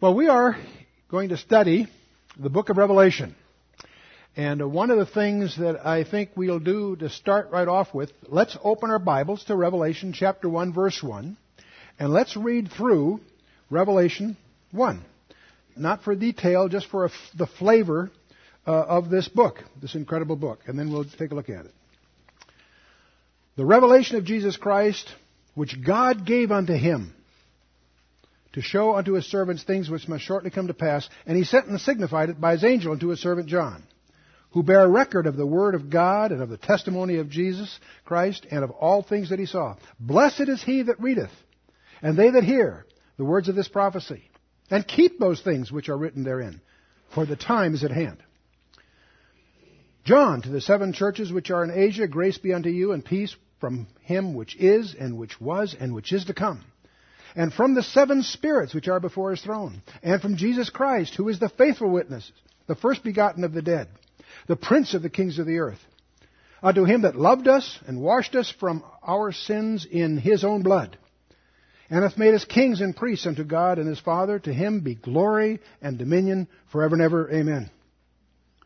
Well, we are going to study the book of Revelation. And one of the things that I think we'll do to start right off with, let's open our Bibles to Revelation chapter 1 verse 1. And let's read through Revelation 1. Not for detail, just for the flavor uh, of this book, this incredible book. And then we'll take a look at it. The revelation of Jesus Christ, which God gave unto him to show unto his servants things which must shortly come to pass. And he sent and signified it by his angel unto his servant John, who bare record of the word of God and of the testimony of Jesus Christ and of all things that he saw. Blessed is he that readeth, and they that hear the words of this prophecy, and keep those things which are written therein, for the time is at hand. John, to the seven churches which are in Asia, grace be unto you and peace from him which is, and which was, and which is to come and from the seven spirits which are before his throne, and from Jesus Christ, who is the faithful witness, the first begotten of the dead, the prince of the kings of the earth. Unto him that loved us and washed us from our sins in his own blood, and hath made us kings and priests unto God and his Father, to him be glory and dominion forever and ever. Amen.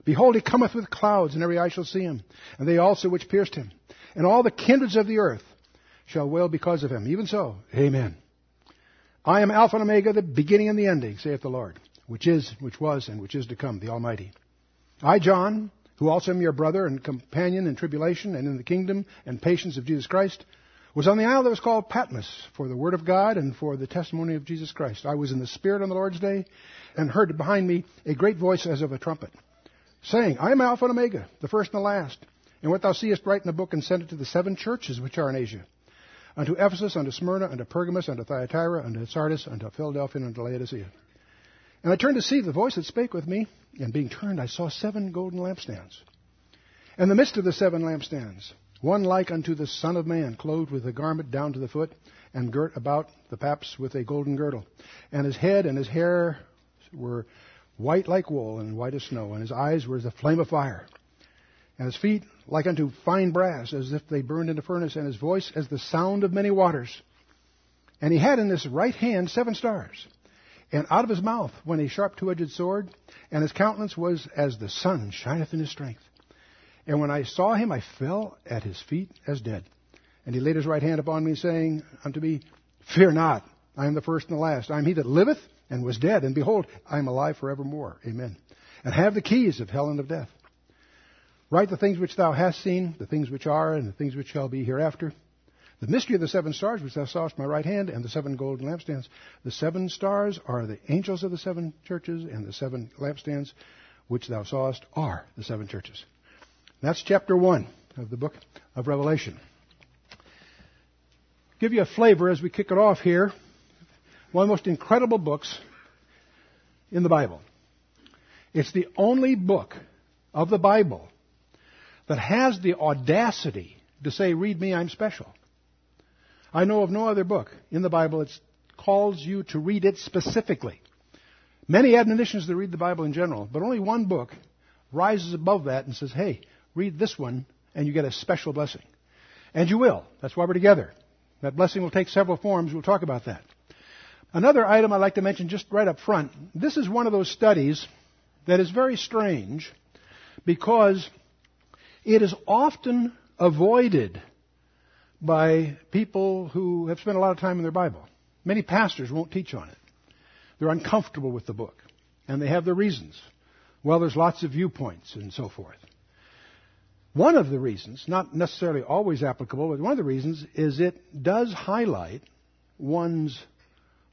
Behold, he cometh with clouds, and every eye shall see him, and they also which pierced him. And all the kindreds of the earth shall wail because of him. Even so, amen. I am Alpha and Omega, the beginning and the ending, saith the Lord, which is, which was, and which is to come, the Almighty. I, John, who also am your brother and companion in tribulation and in the kingdom and patience of Jesus Christ, was on the isle that was called Patmos for the word of God and for the testimony of Jesus Christ. I was in the Spirit on the Lord's day and heard behind me a great voice as of a trumpet, saying, I am Alpha and Omega, the first and the last. And what thou seest, write in the book and send it to the seven churches which are in Asia unto Ephesus, unto Smyrna, unto Pergamos, unto Thyatira, unto Sardis, unto Philadelphia, and unto Laodicea. And I turned to see the voice that spake with me, and being turned, I saw seven golden lampstands. In the midst of the seven lampstands, one like unto the Son of Man, clothed with a garment down to the foot, and girt about the paps with a golden girdle. And his head and his hair were white like wool and white as snow, and his eyes were as a flame of fire and his feet like unto fine brass, as if they burned in a furnace, and his voice as the sound of many waters. And he had in his right hand seven stars, and out of his mouth went a sharp two-edged sword, and his countenance was as the sun shineth in his strength. And when I saw him, I fell at his feet as dead. And he laid his right hand upon me, saying unto me, Fear not, I am the first and the last. I am he that liveth and was dead, and behold, I am alive forevermore. Amen. And have the keys of hell and of death. Write the things which thou hast seen, the things which are, and the things which shall be hereafter. The mystery of the seven stars which thou sawest my right hand, and the seven golden lampstands. The seven stars are the angels of the seven churches, and the seven lampstands which thou sawest are the seven churches. That's chapter one of the book of Revelation. Give you a flavor as we kick it off here. One of the most incredible books in the Bible. It's the only book of the Bible that has the audacity to say, read me, I'm special. I know of no other book in the Bible that calls you to read it specifically. Many admonitions to read the Bible in general, but only one book rises above that and says, hey, read this one and you get a special blessing. And you will. That's why we're together. That blessing will take several forms. We'll talk about that. Another item I'd like to mention just right up front. This is one of those studies that is very strange because it is often avoided by people who have spent a lot of time in their Bible. Many pastors won't teach on it. They're uncomfortable with the book, and they have their reasons. Well, there's lots of viewpoints and so forth. One of the reasons, not necessarily always applicable, but one of the reasons is it does highlight one's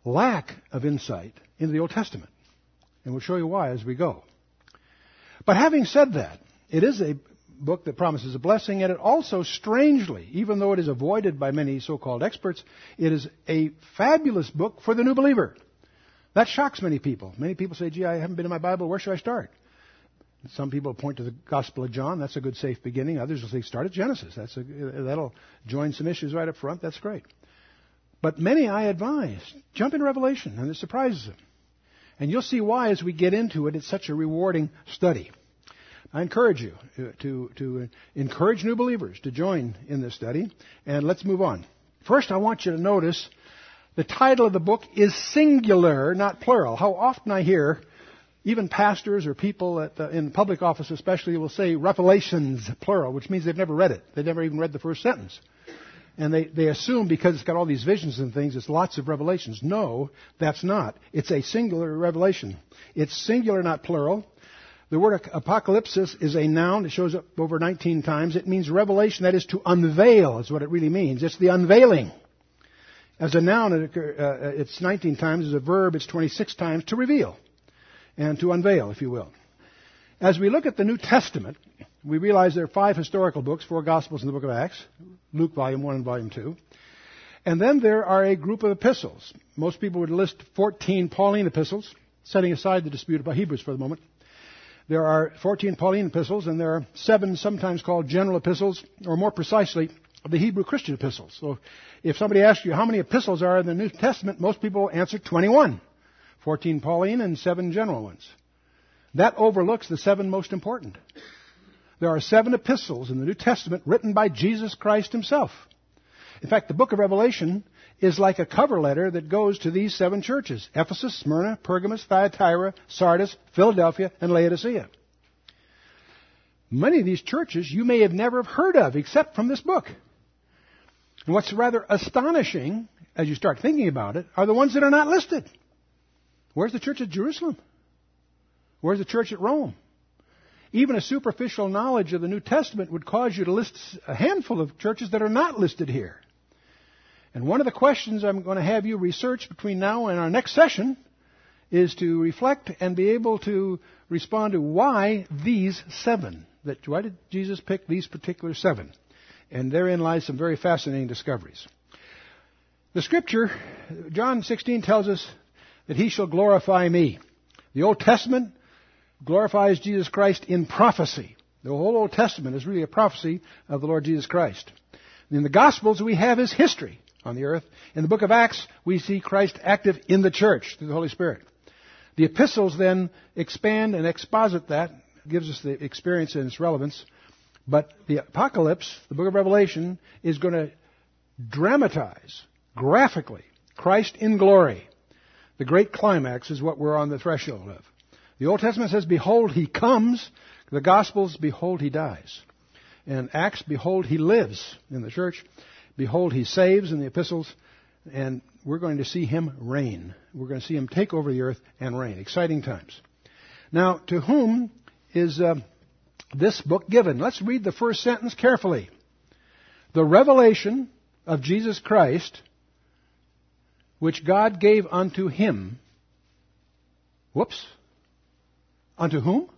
lack of insight into the Old Testament. And we'll show you why as we go. But having said that, it is a book that promises a blessing, and it also, strangely, even though it is avoided by many so-called experts, it is a fabulous book for the new believer. That shocks many people. Many people say, gee, I haven't been in my Bible, where should I start? Some people point to the Gospel of John. That's a good, safe beginning. Others will say, start at Genesis. That's a, that'll join some issues right up front. That's great. But many I advise, jump in Revelation, and it surprises them. And you'll see why as we get into it. It's such a rewarding study. I encourage you to, to encourage new believers to join in this study. And let's move on. First, I want you to notice The title of the book is singular, not plural. How often I hear even pastors or people uh, in public office especially will say revelations plural, which means they've never read it. They've never even read the first sentence. And they, they assume because it's got all these visions and things, it's lots of revelations. No, that's not. It's a singular revelation. It's singular, not plural. The word apocalypsis is a noun. It shows up over 19 times. It means revelation, that is to unveil, is what it really means. It's the unveiling. As a noun, it occur, uh, it's 19 times. As a verb, it's 26 times to reveal and to unveil, if you will. As we look at the New Testament, we realize there are five historical books, four Gospels and the book of Acts, Luke volume 1 and volume 2. And then there are a group of epistles. Most people would list 14 Pauline epistles, setting aside the dispute about Hebrews for the moment. There are 14 Pauline epistles, and there are seven sometimes called general epistles, or more precisely, the Hebrew Christian epistles. So if somebody asks you how many epistles are in the New Testament, most people answer 21. 14 Pauline and seven general ones. That overlooks the seven most important. There are seven epistles in the New Testament written by Jesus Christ himself. In fact, the book of Revelation is like a cover letter that goes to these seven churches Ephesus, Smyrna, Pergamos, Thyatira, Sardis, Philadelphia, and Laodicea. Many of these churches you may have never heard of except from this book. And what's rather astonishing, as you start thinking about it, are the ones that are not listed. Where's the church at Jerusalem? Where's the church at Rome? Even a superficial knowledge of the New Testament would cause you to list a handful of churches that are not listed here. And one of the questions I'm going to have you research between now and our next session is to reflect and be able to respond to why these seven. That why did Jesus pick these particular seven? And therein lies some very fascinating discoveries. The scripture, John 16 tells us that he shall glorify me. The Old Testament glorifies Jesus Christ in prophecy. The whole Old Testament is really a prophecy of the Lord Jesus Christ. In the Gospels, we have his history on the earth. In the book of Acts, we see Christ active in the church through the Holy Spirit. The epistles then expand and exposit that, gives us the experience and its relevance. But the apocalypse, the book of Revelation, is going to dramatize graphically Christ in glory. The great climax is what we're on the threshold of. The Old Testament says, Behold, he comes. The Gospels, Behold, he dies. And Acts, Behold, he lives in the church. Behold, he saves in the epistles. And we're going to see him reign. We're going to see him take over the earth and reign. Exciting times. Now, to whom is uh, this book given? Let's read the first sentence carefully. The revelation of Jesus Christ, which God gave unto him. Whoops. Unto whom?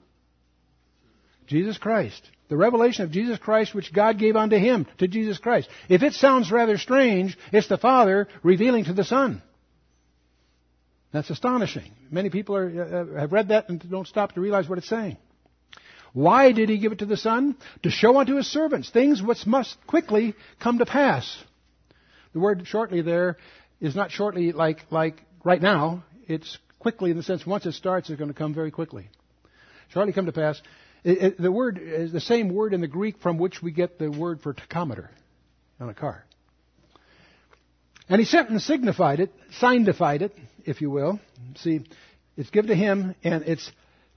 Jesus Christ. The revelation of Jesus Christ which God gave unto him, to Jesus Christ. If it sounds rather strange, it's the Father revealing to the Son. That's astonishing. Many people are, uh, have read that and don't stop to realize what it's saying. Why did he give it to the Son? To show unto his servants things which must quickly come to pass. The word shortly there is not shortly like, like right now. It's quickly in the sense once it starts, it's going to come very quickly shortly come to pass. It, it, the word is the same word in the Greek from which we get the word for tachometer on a car. And he sent and signified it, signified it, if you will. See, it's given to him and it's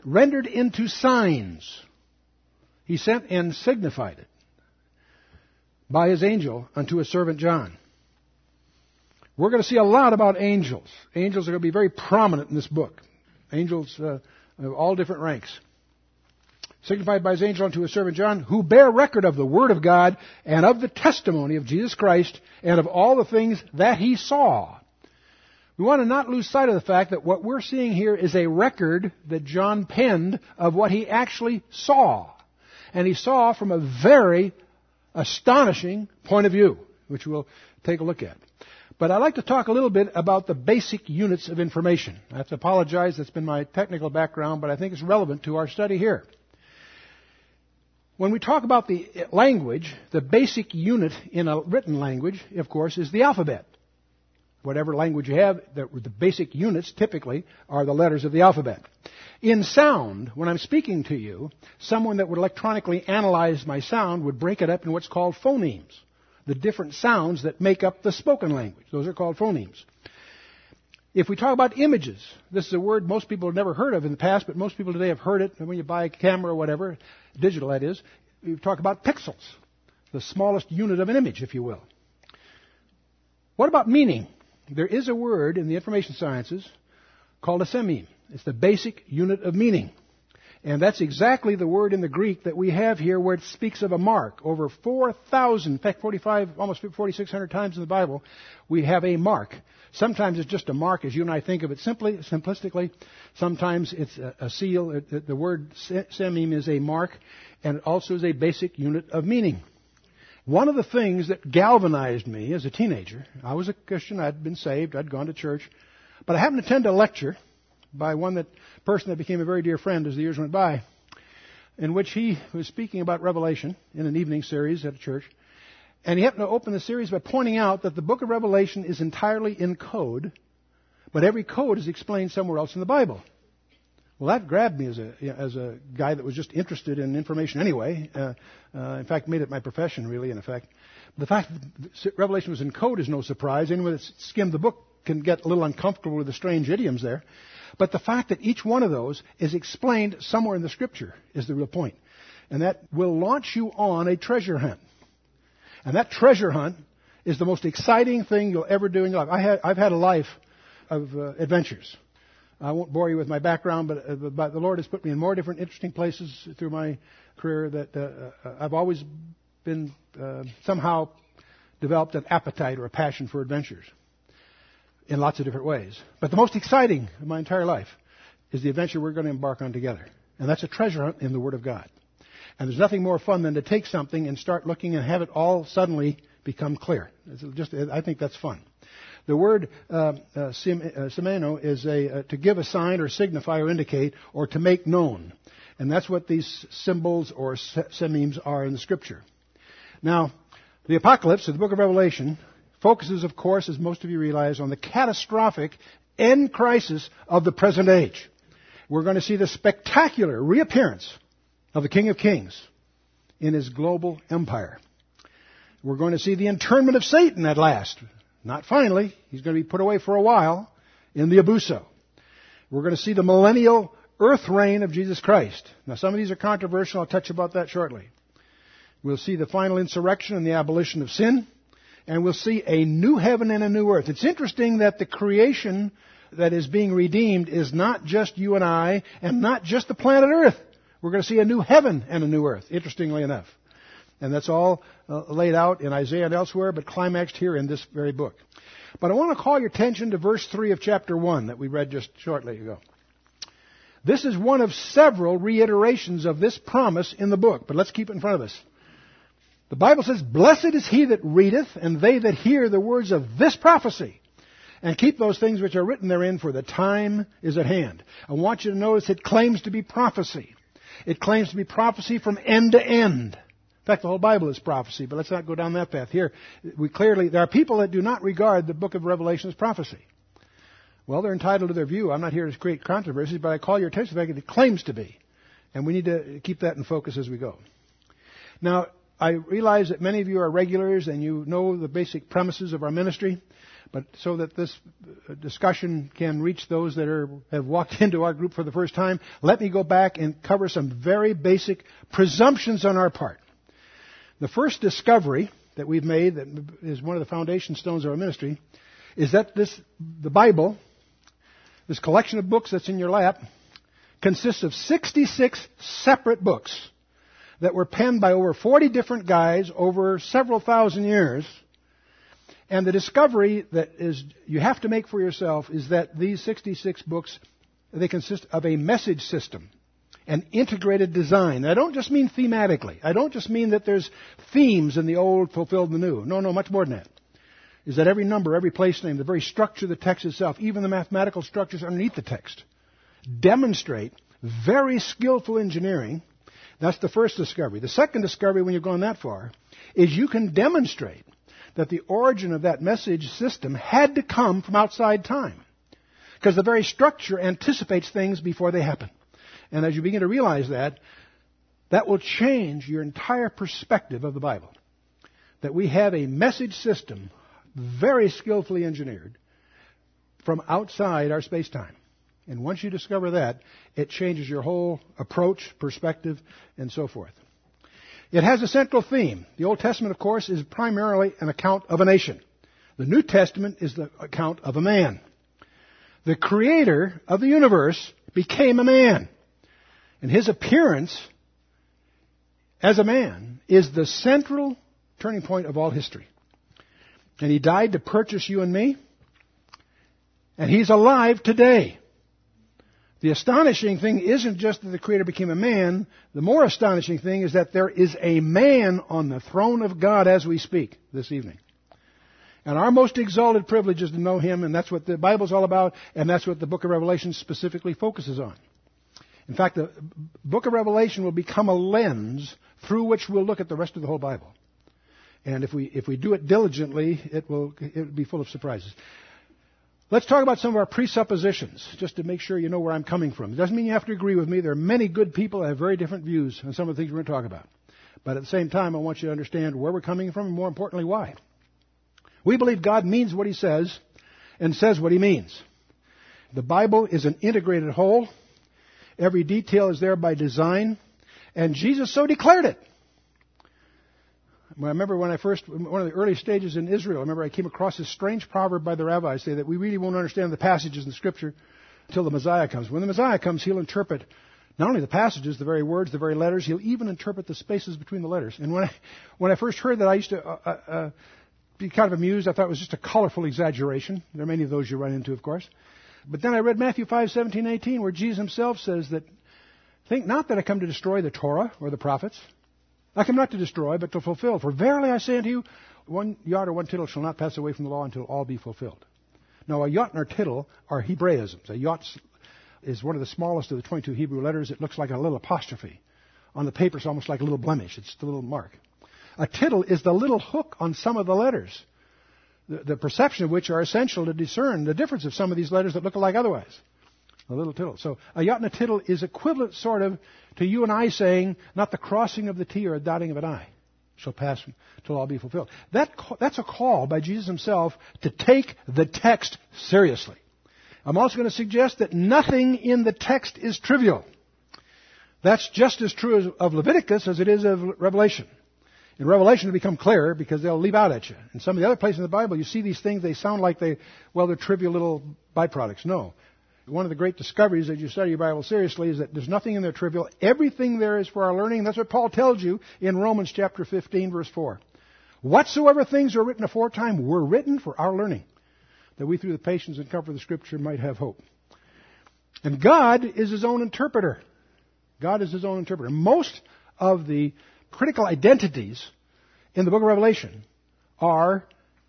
rendered into signs. He sent and signified it by his angel unto his servant John. We're going to see a lot about angels. Angels are going to be very prominent in this book. Angels uh, of all different ranks. Signified by his angel unto his servant John, who bear record of the word of God and of the testimony of Jesus Christ and of all the things that he saw. We want to not lose sight of the fact that what we're seeing here is a record that John penned of what he actually saw. And he saw from a very astonishing point of view, which we'll take a look at. But I'd like to talk a little bit about the basic units of information. I have to apologize, that's been my technical background, but I think it's relevant to our study here. When we talk about the language, the basic unit in a written language, of course, is the alphabet. Whatever language you have, the, basic units typically are the letters of the alphabet. In sound, when I'm speaking to you, someone that would electronically analyze my sound would break it up in what's called phonemes the different sounds that make up the spoken language. Those are called phonemes. If we talk about images, this is a word most people have never heard of in the past, but most people today have heard it. When you buy a camera or whatever, digital that is, you talk about pixels, the smallest unit of an image, if you will. What about meaning? There is a word in the information sciences called a sememe. It's the basic unit of meaning. And that's exactly the word in the Greek that we have here where it speaks of a mark. Over 4,000, in fact 45, almost 4,600 times in the Bible, we have a mark. Sometimes it's just a mark as you and I think of it simply, simplistically. Sometimes it's a, a seal. The word sememe is a mark and it also is a basic unit of meaning. One of the things that galvanized me as a teenager, I was a Christian, I'd been saved, I'd gone to church, but I happened to attend a lecture by one that person that became a very dear friend as the years went by, in which he was speaking about Revelation in an evening series at a church. And he happened to open the series by pointing out that the book of Revelation is entirely in code, but every code is explained somewhere else in the Bible. Well, that grabbed me as a as a guy that was just interested in information anyway. Uh, uh, in fact, made it my profession, really. In effect, the fact that Revelation was in code is no surprise. Anyone that's skimmed the book can get a little uncomfortable with the strange idioms there. But the fact that each one of those is explained somewhere in the scripture is the real point. And that will launch you on a treasure hunt. And that treasure hunt is the most exciting thing you'll ever do in your life. I have had a life of uh, adventures. I won't bore you with my background, but, uh, but, the Lord has put me in more different interesting places through my career that uh, uh I've always been uh, somehow developed an appetite or a passion for adventures in lots of different ways. But the most exciting of my entire life is the adventure we're going to embark on together. And that's a treasure hunt in the Word of God. And there's nothing more fun than to take something and start looking and have it all suddenly become clear. It's just, I think that's fun. The word uh, uh, semaino uh, is a, uh, to give a sign or signify or indicate or to make known. And that's what these symbols or sememes are in the Scripture. Now, the Apocalypse, or the book of Revelation, focuses, of course, as most of you realize, on the catastrophic end crisis of the present age. We're going to see the spectacular reappearance of the King of Kings in his global empire. We're going to see the internment of Satan at last. Not finally. He's going to be put away for a while in the Abuso. We're going to see the millennial earth reign of Jesus Christ. Now, some of these are controversial. I'll touch about that shortly. We'll see the final insurrection and the abolition of sin and we'll see a new heaven and a new earth. It's interesting that the creation that is being redeemed is not just you and I, and not just the planet Earth. We're going to see a new heaven and a new earth, interestingly enough. And that's all uh, laid out in Isaiah and elsewhere, but climaxed here in this very book. But I want to call your attention to verse 3 of chapter 1 that we read just shortly ago. This is one of several reiterations of this promise in the book, but let's keep it in front of us. The Bible says, Blessed is he that readeth, and they that hear the words of this prophecy, and keep those things which are written therein, for the time is at hand. I want you to notice it claims to be prophecy. It claims to be prophecy from end to end. In fact, the whole Bible is prophecy, but let's not go down that path. Here, we clearly, there are people that do not regard the book of Revelation as prophecy. Well, they're entitled to their view. I'm not here to create controversies, but I call your attention to the fact that it claims to be. And we need to keep that in focus as we go. Now, I realize that many of you are regulars and you know the basic premises of our ministry, but so that this uh, discussion can reach those that are, have walked into our group for the first time, let me go back and cover some very basic presumptions on our part. The first discovery that we've made that is one of the foundation stones of our ministry is that this, the Bible, this collection of books that's in your lap, consists of 66 separate books that were penned by over 40 different guys over several thousand years. And the discovery that is you have to make for yourself is that these 66 books they consist of a message system, an integrated design. I don't just mean thematically. I don't just mean that there's themes in the old fulfilled the new. No, no, much more than that. Is that every number, every place name, the very structure of the text itself, even the mathematical structures underneath the text, demonstrate very skillful engineering that's the first discovery. The second discovery, when you've gone that far, is you can demonstrate that the origin of that message system had to come from outside time. Because the very structure anticipates things before they happen. And as you begin to realize that, that will change your entire perspective of the Bible. That we have a message system very skillfully engineered from outside our space time. And once you discover that, it changes your whole approach, perspective, and so forth. It has a central theme. The Old Testament, of course, is primarily an account of a nation. The New Testament is the account of a man. The creator of the universe became a man. And his appearance as a man is the central turning point of all history. And he died to purchase you and me. And he's alive today. The astonishing thing isn't just that the Creator became a man. The more astonishing thing is that there is a man on the throne of God as we speak this evening. And our most exalted privilege is to know Him, and that's what the Bible's all about, and that's what the book of Revelation specifically focuses on. In fact, the book of Revelation will become a lens through which we'll look at the rest of the whole Bible. And if we, if we do it diligently, it will, it will be full of surprises. Let's talk about some of our presuppositions, just to make sure you know where I'm coming from. It doesn't mean you have to agree with me. There are many good people that have very different views on some of the things we're going to talk about. But at the same time, I want you to understand where we're coming from and more importantly, why. We believe God means what He says and says what He means. The Bible is an integrated whole. Every detail is there by design. And Jesus so declared it. I remember when I first, one of the early stages in Israel, I remember I came across this strange proverb by the rabbis say that we really won't understand the passages in the scripture until the Messiah comes. When the Messiah comes, he'll interpret not only the passages, the very words, the very letters, he'll even interpret the spaces between the letters. And when I, when I first heard that, I used to uh, uh, uh be kind of amused. I thought it was just a colorful exaggeration. There are many of those you run into, of course. But then I read Matthew 5, 17, 18, where Jesus himself says that, think not that I come to destroy the Torah or the prophets, I come not to destroy, but to fulfill. For verily I say unto you, one jot or one tittle shall not pass away from the law until all be fulfilled. Now, a jot and a tittle are Hebraisms. A jot is one of the smallest of the 22 Hebrew letters. It looks like a little apostrophe. On the paper, it's almost like a little blemish. It's the little mark. A tittle is the little hook on some of the letters, the, the perception of which are essential to discern the difference of some of these letters that look alike otherwise. A little tittle. So a jot and a tittle is equivalent, sort of, to you and I saying, not the crossing of the T or a dotting of an I shall pass till all be fulfilled. That, that's a call by Jesus himself to take the text seriously. I'm also going to suggest that nothing in the text is trivial. That's just as true of Leviticus as it is of Revelation. In Revelation, it'll become clearer because they'll leap out at you. In some of the other places in the Bible, you see these things, they sound like they, well, they're trivial little byproducts. No. One of the great discoveries as you study your Bible seriously is that there's nothing in there trivial. Everything there is for our learning. That's what Paul tells you in Romans chapter 15 verse 4. Whatsoever things are written aforetime were written for our learning, that we through the patience and comfort of the scripture might have hope. And God is his own interpreter. God is his own interpreter. Most of the critical identities in the book of Revelation are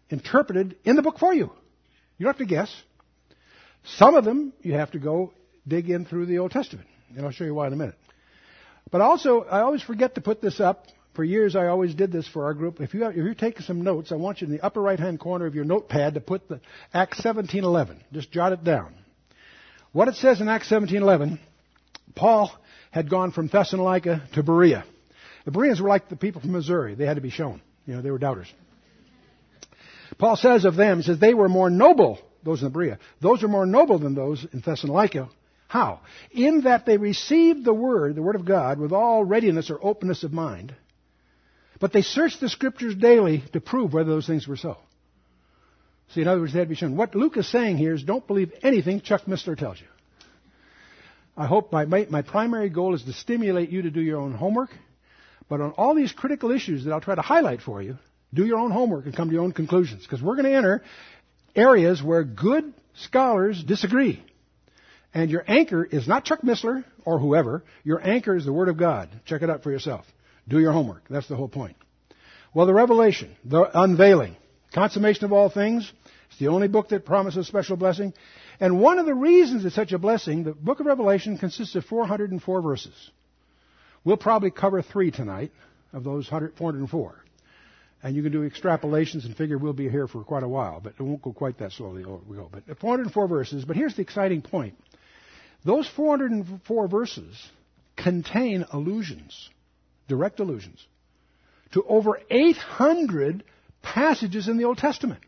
interpreted in the book for you. You don't have to guess. Some of them you have to go dig in through the Old Testament, and I'll show you why in a minute. But also, I always forget to put this up. For years, I always did this for our group. If, you have, if you're taking some notes, I want you in the upper right-hand corner of your notepad to put the Acts 17:11. Just jot it down. What it says in Acts 17:11, Paul had gone from Thessalonica to Berea. The Bereans were like the people from Missouri. They had to be shown. You know, they were doubters. Paul says of them, he says, they were more noble those in Berea. Those are more noble than those in Thessalonica. How? In that they received the Word, the Word of God, with all readiness or openness of mind, but they searched the Scriptures daily to prove whether those things were so. See, in other words, they had to be shown. What Luke is saying here is don't believe anything Chuck Missler tells you. I hope my, my primary goal is to stimulate you to do your own homework, but on all these critical issues that I'll try to highlight for you, do your own homework and come to your own conclusions. Because we're going to enter areas where good scholars disagree. And your anchor is not Chuck Missler or whoever. Your anchor is the Word of God. Check it out for yourself. Do your homework. That's the whole point. Well, the revelation, the unveiling, consummation of all things. It's the only book that promises special blessing. And one of the reasons it's such a blessing, the book of Revelation consists of 404 verses. We'll probably cover three tonight of those 404. And you can do extrapolations and figure we'll be here for quite a while, but it won't go quite that slowly. We go. But 404 verses. But here's the exciting point: those 404 verses contain allusions, direct allusions, to over 800 passages in the Old Testament.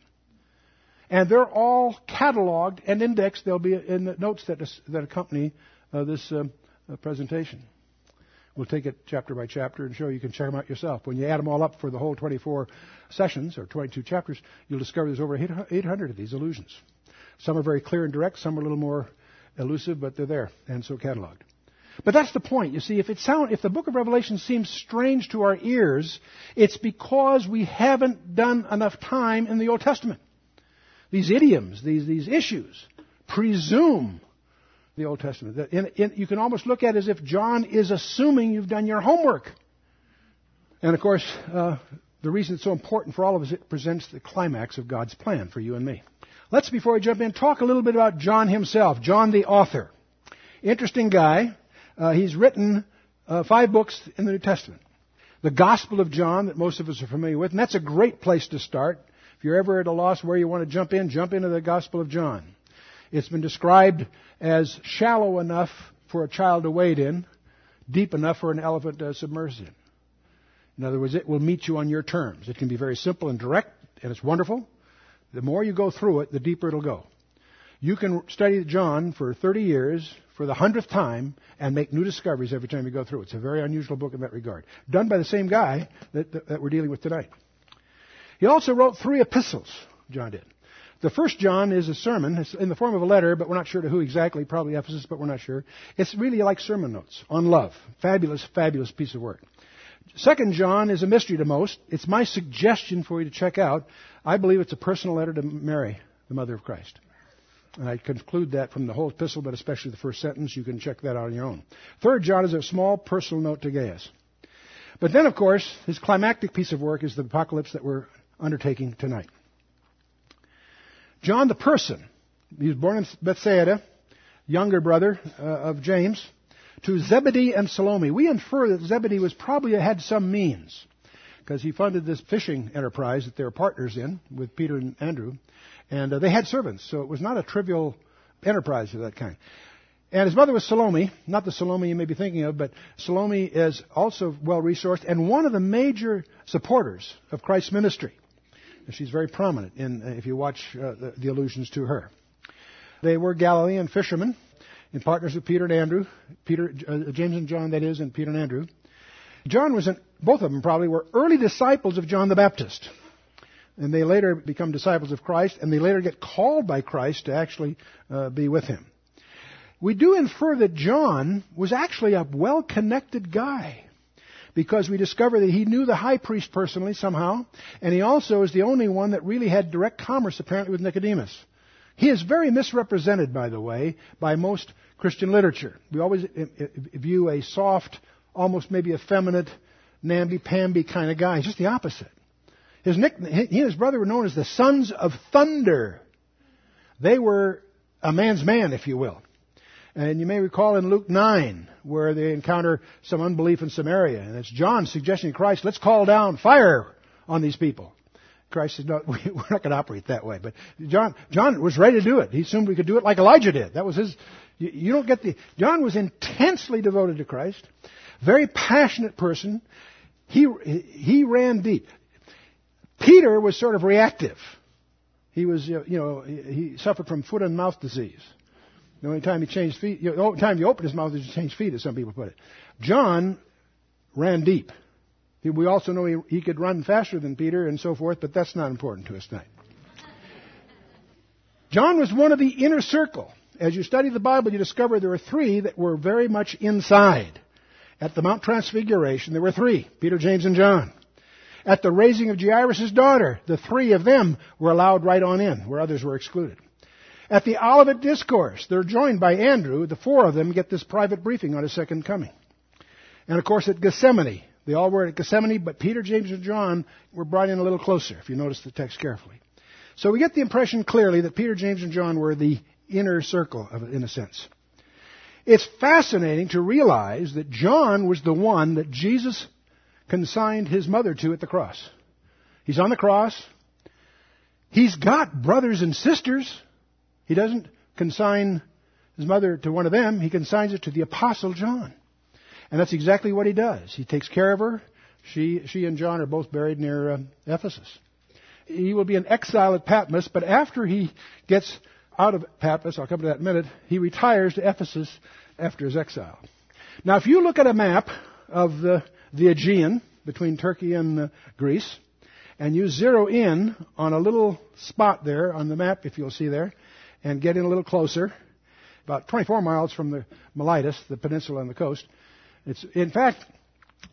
And they're all cataloged and indexed. They'll be in the notes that, that accompany uh, this uh, presentation. We'll take it chapter by chapter and show you can check them out yourself. When you add them all up for the whole 24 sessions or 22 chapters, you'll discover there's over 800 of these allusions. Some are very clear and direct, some are a little more elusive, but they're there and so cataloged. But that's the point. You see, if it sound, if the book of Revelation seems strange to our ears, it's because we haven't done enough time in the Old Testament. These idioms, these, these issues, presume the Old Testament. In, in, you can almost look at it as if John is assuming you've done your homework. And of course, uh, the reason it's so important for all of us, it presents the climax of God's plan for you and me. Let's, before we jump in, talk a little bit about John himself, John the author. Interesting guy. Uh, he's written uh, five books in the New Testament. The Gospel of John, that most of us are familiar with, and that's a great place to start. If you're ever at a loss where you want to jump in, jump into the Gospel of John. It's been described as shallow enough for a child to wade in, deep enough for an elephant to submerge in. In other words, it will meet you on your terms. It can be very simple and direct, and it's wonderful. The more you go through it, the deeper it'll go. You can study John for 30 years for the hundredth time and make new discoveries every time you go through. it. It's a very unusual book in that regard. Done by the same guy that, that, that we're dealing with tonight. He also wrote three epistles, John did. The first John is a sermon. It's in the form of a letter, but we're not sure to who exactly. Probably Ephesus, but we're not sure. It's really like sermon notes on love. Fabulous, fabulous piece of work. Second John is a mystery to most. It's my suggestion for you to check out. I believe it's a personal letter to Mary, the mother of Christ. And I conclude that from the whole epistle, but especially the first sentence. You can check that out on your own. Third John is a small personal note to Gaius. But then, of course, his climactic piece of work is the apocalypse that we're undertaking tonight. John the person, he was born in Bethsaida, younger brother uh, of James, to Zebedee and Salome. We infer that Zebedee was probably had some means because he funded this fishing enterprise that they were partners in with Peter and Andrew, and uh, they had servants, so it was not a trivial enterprise of that kind. And his mother was Salome, not the Salome you may be thinking of, but Salome is also well resourced and one of the major supporters of Christ's ministry. She's very prominent in, uh, if you watch uh, the, the, allusions to her. They were Galilean fishermen, in partners with Peter and Andrew, Peter, uh, James and John, that is, and Peter and Andrew. John was, both of them probably were early disciples of John the Baptist. And they later become disciples of Christ, and they later get called by Christ to actually uh, be with him. We do infer that John was actually a well connected guy because we discover that he knew the high priest personally somehow, and he also is the only one that really had direct commerce apparently with Nicodemus. He is very misrepresented, by the way, by most Christian literature. We always view a soft, almost maybe effeminate, namby-pamby kind of guy. He's just the opposite. His he and his brother were known as the sons of thunder. They were a man's man, if you will. And you may recall in Luke 9, where they encounter some unbelief in Samaria. And it's John suggesting to Christ, let's call down fire on these people. Christ said, no, we're not going to operate that way. But John, John was ready to do it. He assumed we could do it like Elijah did. That was his, you, you don't get the, John was intensely devoted to Christ. Very passionate person. He, he ran deep. Peter was sort of reactive. He was, you know, he suffered from foot and mouth disease. The only time he changed feet, the only time he opened his mouth is to change feet, as some people put it. John ran deep. We also know he, he could run faster than Peter and so forth, but that's not important to us tonight. John was one of the inner circle. As you study the Bible, you discover there were three that were very much inside. At the Mount Transfiguration, there were three Peter, James, and John. At the raising of Jairus' daughter, the three of them were allowed right on in, where others were excluded. At the Olivet Discourse, they're joined by Andrew. The four of them get this private briefing on his second coming. And of course at Gethsemane. They all were at Gethsemane, but Peter, James, and John were brought in a little closer, if you notice the text carefully. So we get the impression clearly that Peter, James, and John were the inner circle of in a sense. It's fascinating to realize that John was the one that Jesus consigned his mother to at the cross. He's on the cross. He's got brothers and sisters. He doesn't consign his mother to one of them, he consigns it to the Apostle John. And that's exactly what he does. He takes care of her. She, she and John are both buried near uh, Ephesus. he will be an exile at Patmos, but after he gets out of Patmos, I'll come to that in a minute, he retires to Ephesus after his exile. Now, if you look at a map of the, the Aegean between Turkey and uh, Greece, and you zero in on a little spot there on the map, if you'll see there, and get in a little closer, about 24 miles from the Miletus, the peninsula on the coast. It's, in fact,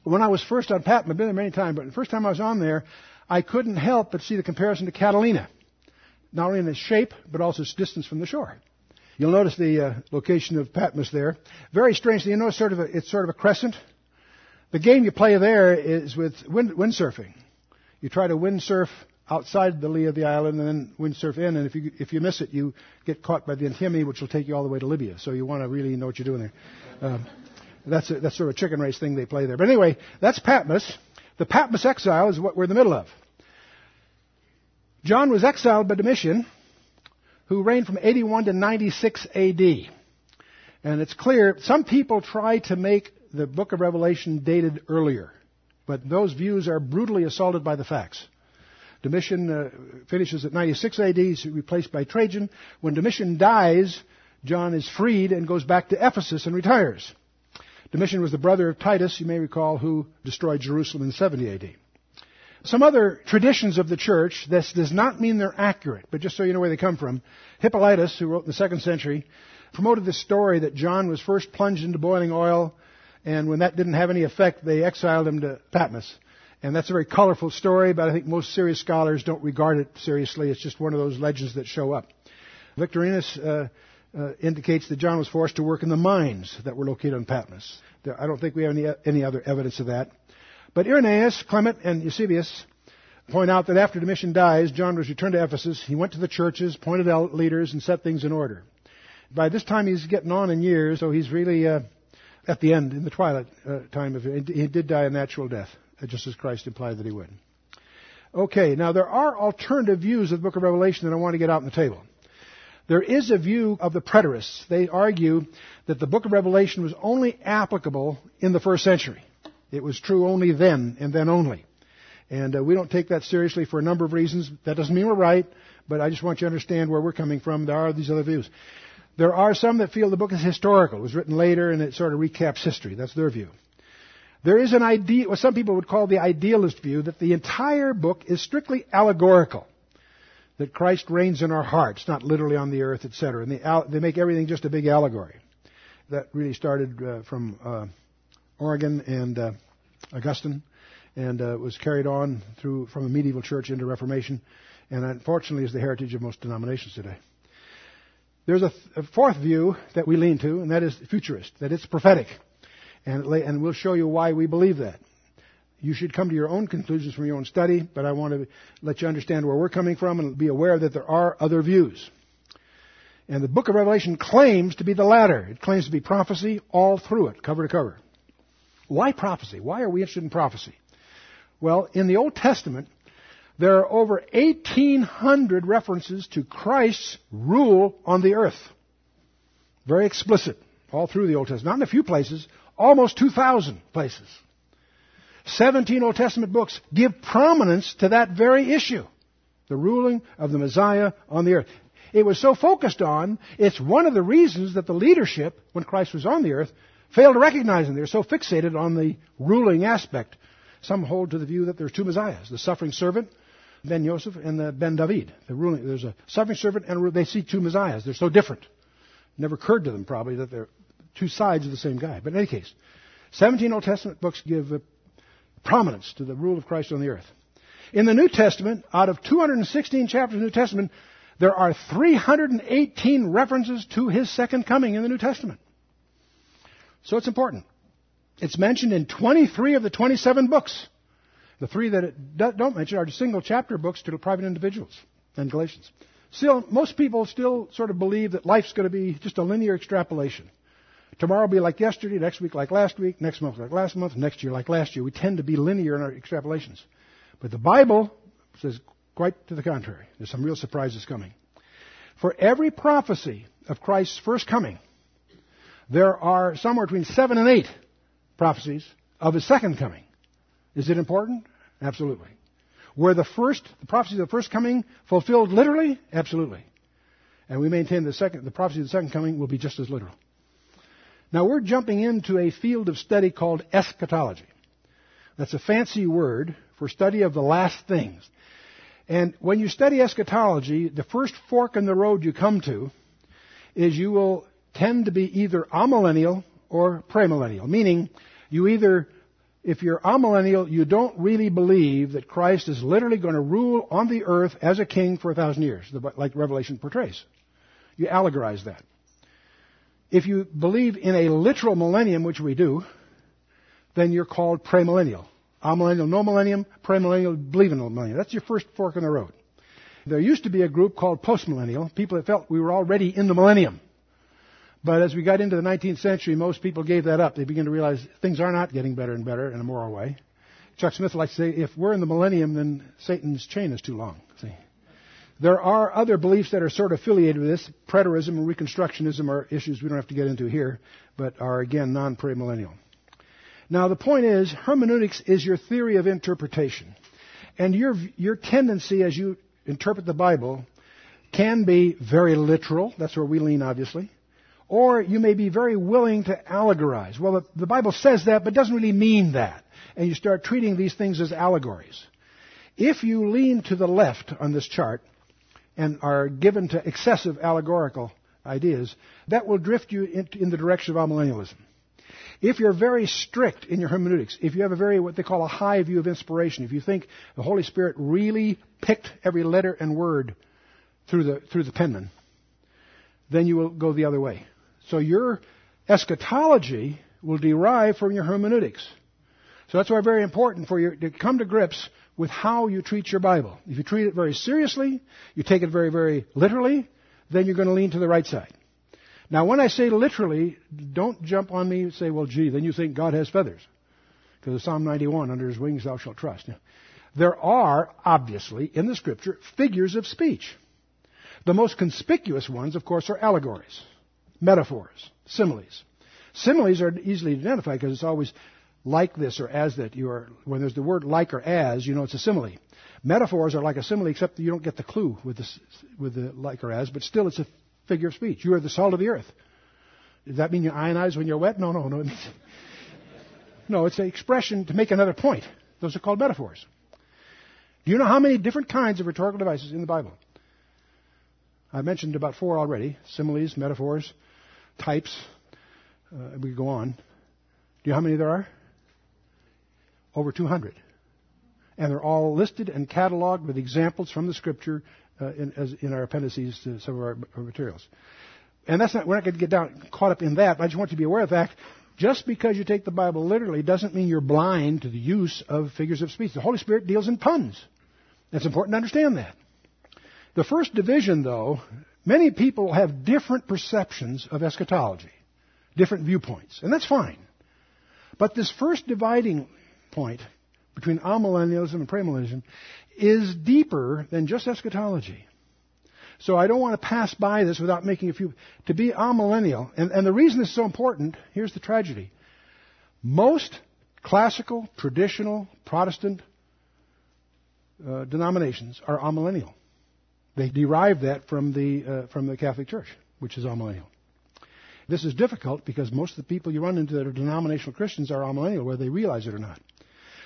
when I was first on Patmos, I've been there many times, but the first time I was on there, I couldn't help but see the comparison to Catalina. Not only in its shape, but also its distance from the shore. You'll notice the uh, location of Patmos there. Very strangely, you know, sort of a, it's sort of a crescent. The game you play there is with wind, windsurfing. You try to windsurf outside the lee of the island and then windsurf in, and if you if you miss it, you get caught by the Meltemi, which will take you all the way to Libya. So you want to really know what you're doing there. Um, that's a, that's sort of a chicken race thing they play there. But anyway, that's Patmos. The Patmos exile is what we're in the middle of. John was exiled by Domitian, who reigned from 81 to 96 AD. And it's clear, some people try to make the book of Revelation dated earlier, but those views are brutally assaulted by the facts. Domitian uh, finishes at 96 AD, he's replaced by Trajan. When Domitian dies, John is freed and goes back to Ephesus and retires. Domitian was the brother of Titus, you may recall, who destroyed Jerusalem in 70 AD. Some other traditions of the church, this does not mean they're accurate, but just so you know where they come from. Hippolytus, who wrote in the second century, promoted this story that John was first plunged into boiling oil, and when that didn't have any effect, they exiled him to Patmos. And that's a very colorful story, but I think most serious scholars don't regard it seriously. It's just one of those legends that show up. Victorinus uh, uh, indicates that John was forced to work in the mines that were located on Patmos. There, I don't think we have any, any other evidence of that. But Irenaeus, Clement, and Eusebius point out that after Domitian dies, John was returned to Ephesus. He went to the churches, pointed out leaders, and set things in order. By this time, he's getting on in years, so he's really uh, at the end, in the twilight uh, time of it. He did die a natural death, just as Christ implied that he would. Okay, now there are alternative views of the book of Revelation that I want to get out on the table. There is a view of the preterists. They argue that the book of Revelation was only applicable in the first century. It was true only then and then only. And uh, we don't take that seriously for a number of reasons. That doesn't mean we're right, but I just want you to understand where we're coming from. There are these other views. There are some that feel the book is historical. It was written later and it sort of recaps history. That's their view. There is an idea, what some people would call the idealist view, that the entire book is strictly allegorical that Christ reigns in our hearts, not literally on the earth, etc. And they, they, make everything just a big allegory. That really started uh, from uh, Origen and uh, Augustine, and uh, was carried on through from the medieval church into Reformation, and unfortunately is the heritage of most denominations today. There's a, th- a fourth view that we lean to, and that is futurist, that it's prophetic, and, and we'll show you why we believe that. You should come to your own conclusions from your own study, but I want to let you understand where we're coming from and be aware that there are other views. And the book of Revelation claims to be the latter. It claims to be prophecy all through it, cover to cover. Why prophecy? Why are we interested in prophecy? Well, in the Old Testament, there are over 1,800 references to Christ's rule on the earth. Very explicit, all through the Old Testament. Not in a few places, almost 2,000 places. 17 Old Testament books give prominence to that very issue the ruling of the Messiah on the earth. It was so focused on, it's one of the reasons that the leadership, when Christ was on the earth, failed to recognize him. They're so fixated on the ruling aspect. Some hold to the view that there's two Messiahs, the suffering servant, Ben Yosef, and the Ben David. The ruling, there's a suffering servant, and they see two Messiahs. They're so different. Never occurred to them, probably, that they're two sides of the same guy. But in any case, 17 Old Testament books give prominence to the rule of Christ on the earth. In the New Testament, out of 216 chapters of the New Testament, there are 318 references to his second coming in the New Testament. So it's important. It's mentioned in 23 of the 27 books. The three that it don't mention are single chapter books to private individuals and Galatians. Still, most people still sort of believe that life's going to be just a linear extrapolation. Tomorrow will be like yesterday, next week like last week, next month like last month, next year like last year. We tend to be linear in our extrapolations. But the Bible says quite to the contrary. There's some real surprises coming. For every prophecy of Christ's first coming, there are somewhere between seven and eight prophecies of his second coming. Is it important? Absolutely. Were the first, the prophecies of the first coming fulfilled literally? Absolutely. And we maintain the second, the prophecy of the second coming will be just as literal. Now we're jumping into a field of study called eschatology. That's a fancy word for study of the last things. And when you study eschatology, the first fork in the road you come to is you will tend to be either amillennial or premillennial, meaning you either, if you're amillennial, you don't really believe that Christ is literally going to rule on the earth as a king for a thousand years, like Revelation portrays. You allegorize that. If you believe in a literal millennium, which we do, then you're called premillennial. Amillennial, no millennium, premillennial, believe in no millennium. That's your first fork in the road. There used to be a group called postmillennial, people that felt we were already in the millennium. But as we got into the 19th century, most people gave that up. They began to realize things are not getting better and better in a moral way. Chuck Smith likes to say, if we're in the millennium, then Satan's chain is too long. There are other beliefs that are sort of affiliated with this. Preterism and Reconstructionism are issues we don't have to get into here, but are again non-premillennial. Now the point is, hermeneutics is your theory of interpretation. And your, your tendency as you interpret the Bible can be very literal. That's where we lean, obviously. Or you may be very willing to allegorize. Well, the, the Bible says that, but doesn't really mean that. And you start treating these things as allegories. If you lean to the left on this chart and are given to excessive allegorical ideas, that will drift you in, the direction of amillennialism. If you're very strict in your hermeneutics, if you have a very, what they call a high view of inspiration, if you think the Holy Spirit really picked every letter and word through the, through the penman, then you will go the other way. So your eschatology will derive from your hermeneutics. So that's why very important for you to come to grips with how you treat your Bible. If you treat it very seriously, you take it very, very literally, then you're going to lean to the right side. Now, when I say literally, don't jump on me and say, well, gee, then you think God has feathers. Because Psalm 91, under his wings thou shalt trust. There are, obviously, in the scripture, figures of speech. The most conspicuous ones, of course, are allegories metaphors, similes. Similes are easily identified because it's always like this or as that. You are when there's the word like or as, you know it's a simile. Metaphors are like a simile, except you don't get the clue with the with the like or as, but still it's a figure of speech. You are the salt of the earth. Does that mean you ionize when you're wet? No, no, no. No, it's an expression to make another point. Those are called metaphors. Do you know how many different kinds of rhetorical devices in the Bible? I mentioned about four already similes, metaphors, types. Uh, we go on. Do you know how many there are? Over 200. And they're all listed and cataloged with examples from the scripture uh, in, as, in, our appendices to some of our, our materials. And that's not, we're not going to get down, caught up in that, but I just want you to be aware of the fact, just because you take the Bible literally doesn't mean you're blind to the use of figures of speech. The Holy Spirit deals in puns. It's important to understand that. The first division, though, many people have different perceptions of eschatology, different viewpoints, and that's fine. But this first dividing point between amillennialism and premillennialism is deeper than just eschatology. So I don't want to pass by this without making a few. To be amillennial, and, and the reason this is so important, here's the tragedy. Most classical, traditional, Protestant uh, denominations are amillennial. They derive that from the, uh, from the Catholic Church, which is amillennial. This is difficult because most of the people you run into that are denominational Christians are amillennial, whether they realize it or not.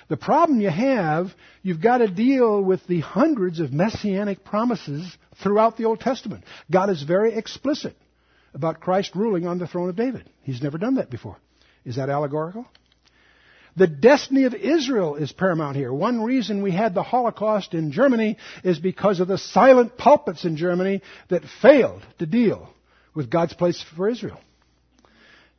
The problem you have, you've got to deal with the hundreds of messianic promises throughout the Old Testament. God is very explicit about Christ ruling on the throne of David. He's never done that before. Is that allegorical? The destiny of Israel is paramount here. One reason we had the Holocaust in Germany is because of the silent pulpits in Germany that failed to deal with God's place for Israel.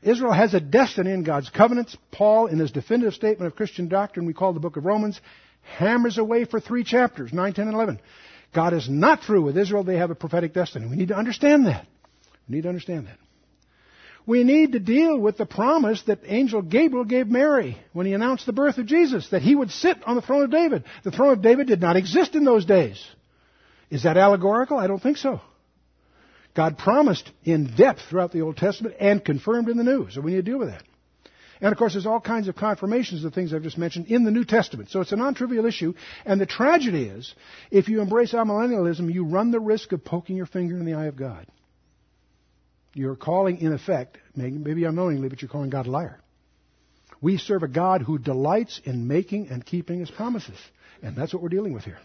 Israel has a destiny in God's covenants. Paul, in his definitive statement of Christian doctrine we call the book of Romans, hammers away for three chapters, 9, 10, and 11. God is not through with Israel. They have a prophetic destiny. We need to understand that. We need to understand that we need to deal with the promise that angel Gabriel gave Mary when he announced the birth of Jesus, that he would sit on the throne of David. The throne of David did not exist in those days. Is that allegorical? I don't think so. God promised in depth throughout the Old Testament and confirmed in the New, so we need to deal with that. And of course, there's all kinds of confirmations of the things I've just mentioned in the New Testament. So it's a non-trivial issue. And the tragedy is, if you embrace amillennialism, you run the risk of poking your finger in the eye of God. You're calling, in effect, maybe unknowingly, but you're calling God a liar. We serve a God who delights in making and keeping his promises. And that's what we're dealing with here.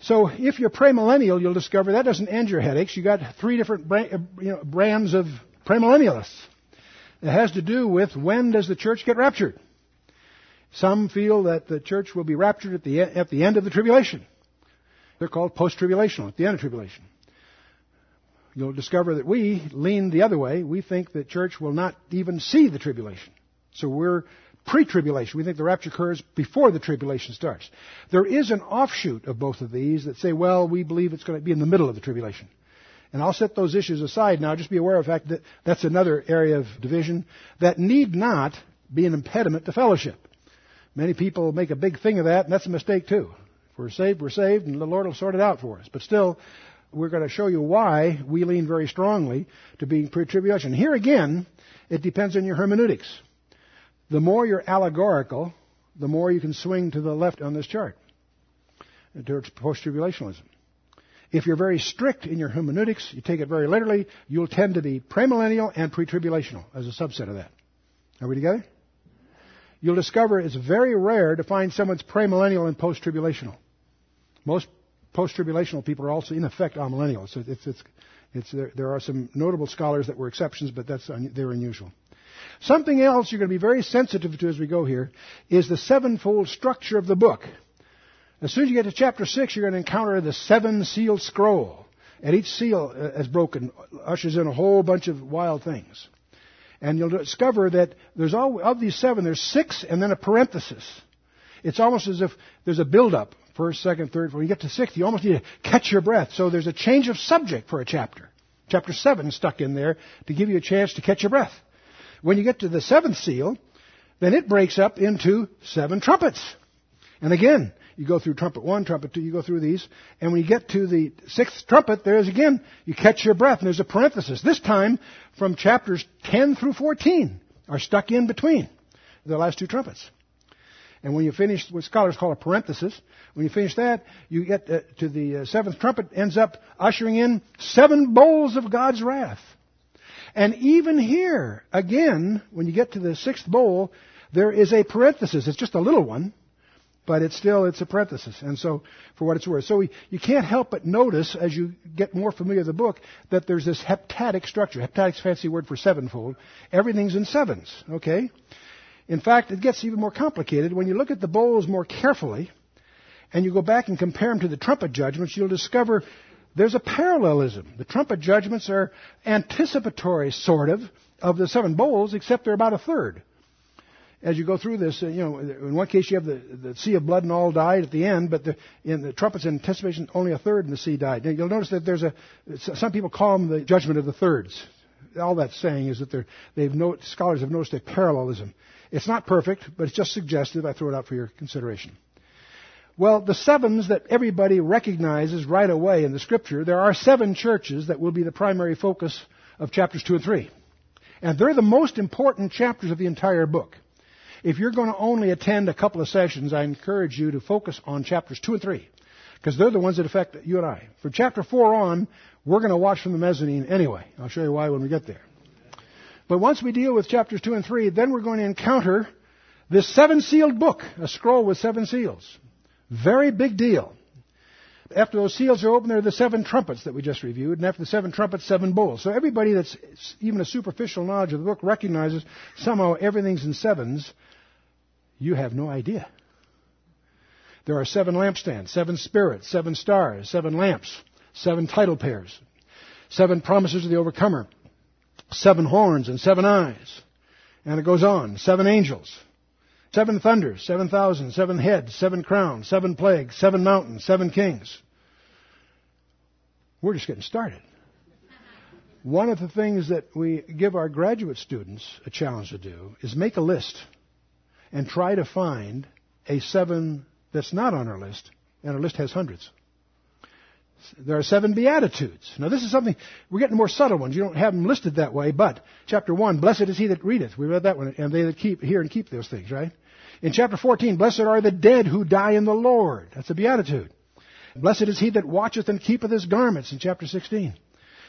So if you're premillennial, you'll discover that doesn't end your headaches. You got three different uh, know, brands of premillennialists. It has to do with when does the church get raptured. Some feel that the church will be raptured at the, at the end of the tribulation. They're called post-tribulational, at the end of tribulation. You'll discover that we lean the other way. We think the church will not even see the tribulation. So we're pre-tribulation. We think the rapture occurs before the tribulation starts. There is an offshoot of both of these that say, well, we believe it's going to be in the middle of the tribulation. And I'll set those issues aside now. Just be aware of the fact that that's another area of division that need not be an impediment to fellowship. Many people make a big thing of that, and that's a mistake too. If we're saved, we're saved, and the Lord will sort it out for us. But still, we're going to show you why we lean very strongly to being pre-tribulation. Here again, it depends on your hermeneutics. The more you're allegorical, the more you can swing to the left on this chart uh, towards post-tribulationalism. If you're very strict in your hermeneutics, you take it very literally, you'll tend to be premillennial and pre-tribulational as a subset of that. Are we together? You'll discover it's very rare to find someone's premillennial and post-tribulational. Most post-tribulational people are also in effect amillennials. So it's, it's, it's, there, there, are some notable scholars that were exceptions, but that's they're unusual. Something else you're going to be very sensitive to as we go here is the sevenfold structure of the book. As soon as you get to chapter 6, you're going to encounter the seven sealed scroll. And each seal, uh, as broken, ushers in a whole bunch of wild things. And you'll discover that there's all, of these seven, there's six and then a parenthesis. It's almost as if there's a build-up. First, second, third. When you get to six, you almost need to catch your breath. So there's a change of subject for a chapter. Chapter seven stuck in there to give you a chance to catch your breath. When you get to the seventh seal, then it breaks up into seven trumpets. And again, you go through trumpet one, trumpet two, you go through these. And when you get to the sixth trumpet, there's again, you catch your breath, and there's a parenthesis. This time, from chapters 10 through 14 are stuck in between the last two trumpets. And when you finish what scholars call a parenthesis, when you finish that, you get uh, to the uh, seventh trumpet, ends up ushering in seven bowls of God's wrath. And even here, again, when you get to the sixth bowl, there is a parenthesis. It's just a little one, but it's still, it's a parenthesis. And so, for what it's worth. So we, you can't help but notice, as you get more familiar with the book, that there's this heptadic structure. Heptadic's fancy word for sevenfold. Everything's in sevens, okay? In fact, it gets even more complicated. When you look at the bowls more carefully, and you go back and compare them to the trumpet judgments, you'll discover there's a parallelism. The trumpet judgments are anticipatory, sort of, of the seven bowls, except they're about a third. As you go through this, uh, you know, in one case you have the, the sea of blood and all died at the end, but the, in the trumpets anticipation, only a third in the sea died. Now, you'll notice that there's a, some people call them the judgment of the thirds. All that's saying is that they've scholars have noticed a parallelism. It's not perfect, but it's just suggestive. I throw it out for your consideration. Well, the sevens that everybody recognizes right away in the scripture, there are seven churches that will be the primary focus of chapters 2 and 3. And they're the most important chapters of the entire book. If you're going to only attend a couple of sessions, I encourage you to focus on chapters 2 and 3. Because they're the ones that affect you and I. From chapter 4 on, we're going to watch from the mezzanine anyway. I'll show you why when we get there. But once we deal with chapters 2 and 3, then we're going to encounter this seven sealed book, a scroll with seven seals. Very big deal. After those seals are opened, there are the seven trumpets that we just reviewed, and after the seven trumpets, seven bowls. So everybody that's even a superficial knowledge of the book recognizes somehow everything's in sevens. You have no idea. There are seven lampstands, seven spirits, seven stars, seven lamps, seven title pairs, seven promises of the overcomer, seven horns and seven eyes. And it goes on. Seven angels. Seven thunders, seven thousand, seven heads, seven crowns, seven plagues, seven mountains, seven kings. We're just getting started. One of the things that we give our graduate students a challenge to do is make a list and try to find a seven that's not on our list, and our list has hundreds. There are seven Beatitudes. Now this is something, we're getting more subtle ones. You don't have them listed that way, but chapter 1, blessed is he that readeth. We read that one, and they that keep, hear and keep those things, right? In chapter 14, blessed are the dead who die in the Lord. That's a Beatitude. Blessed is he that watcheth and keepeth his garments in chapter 16.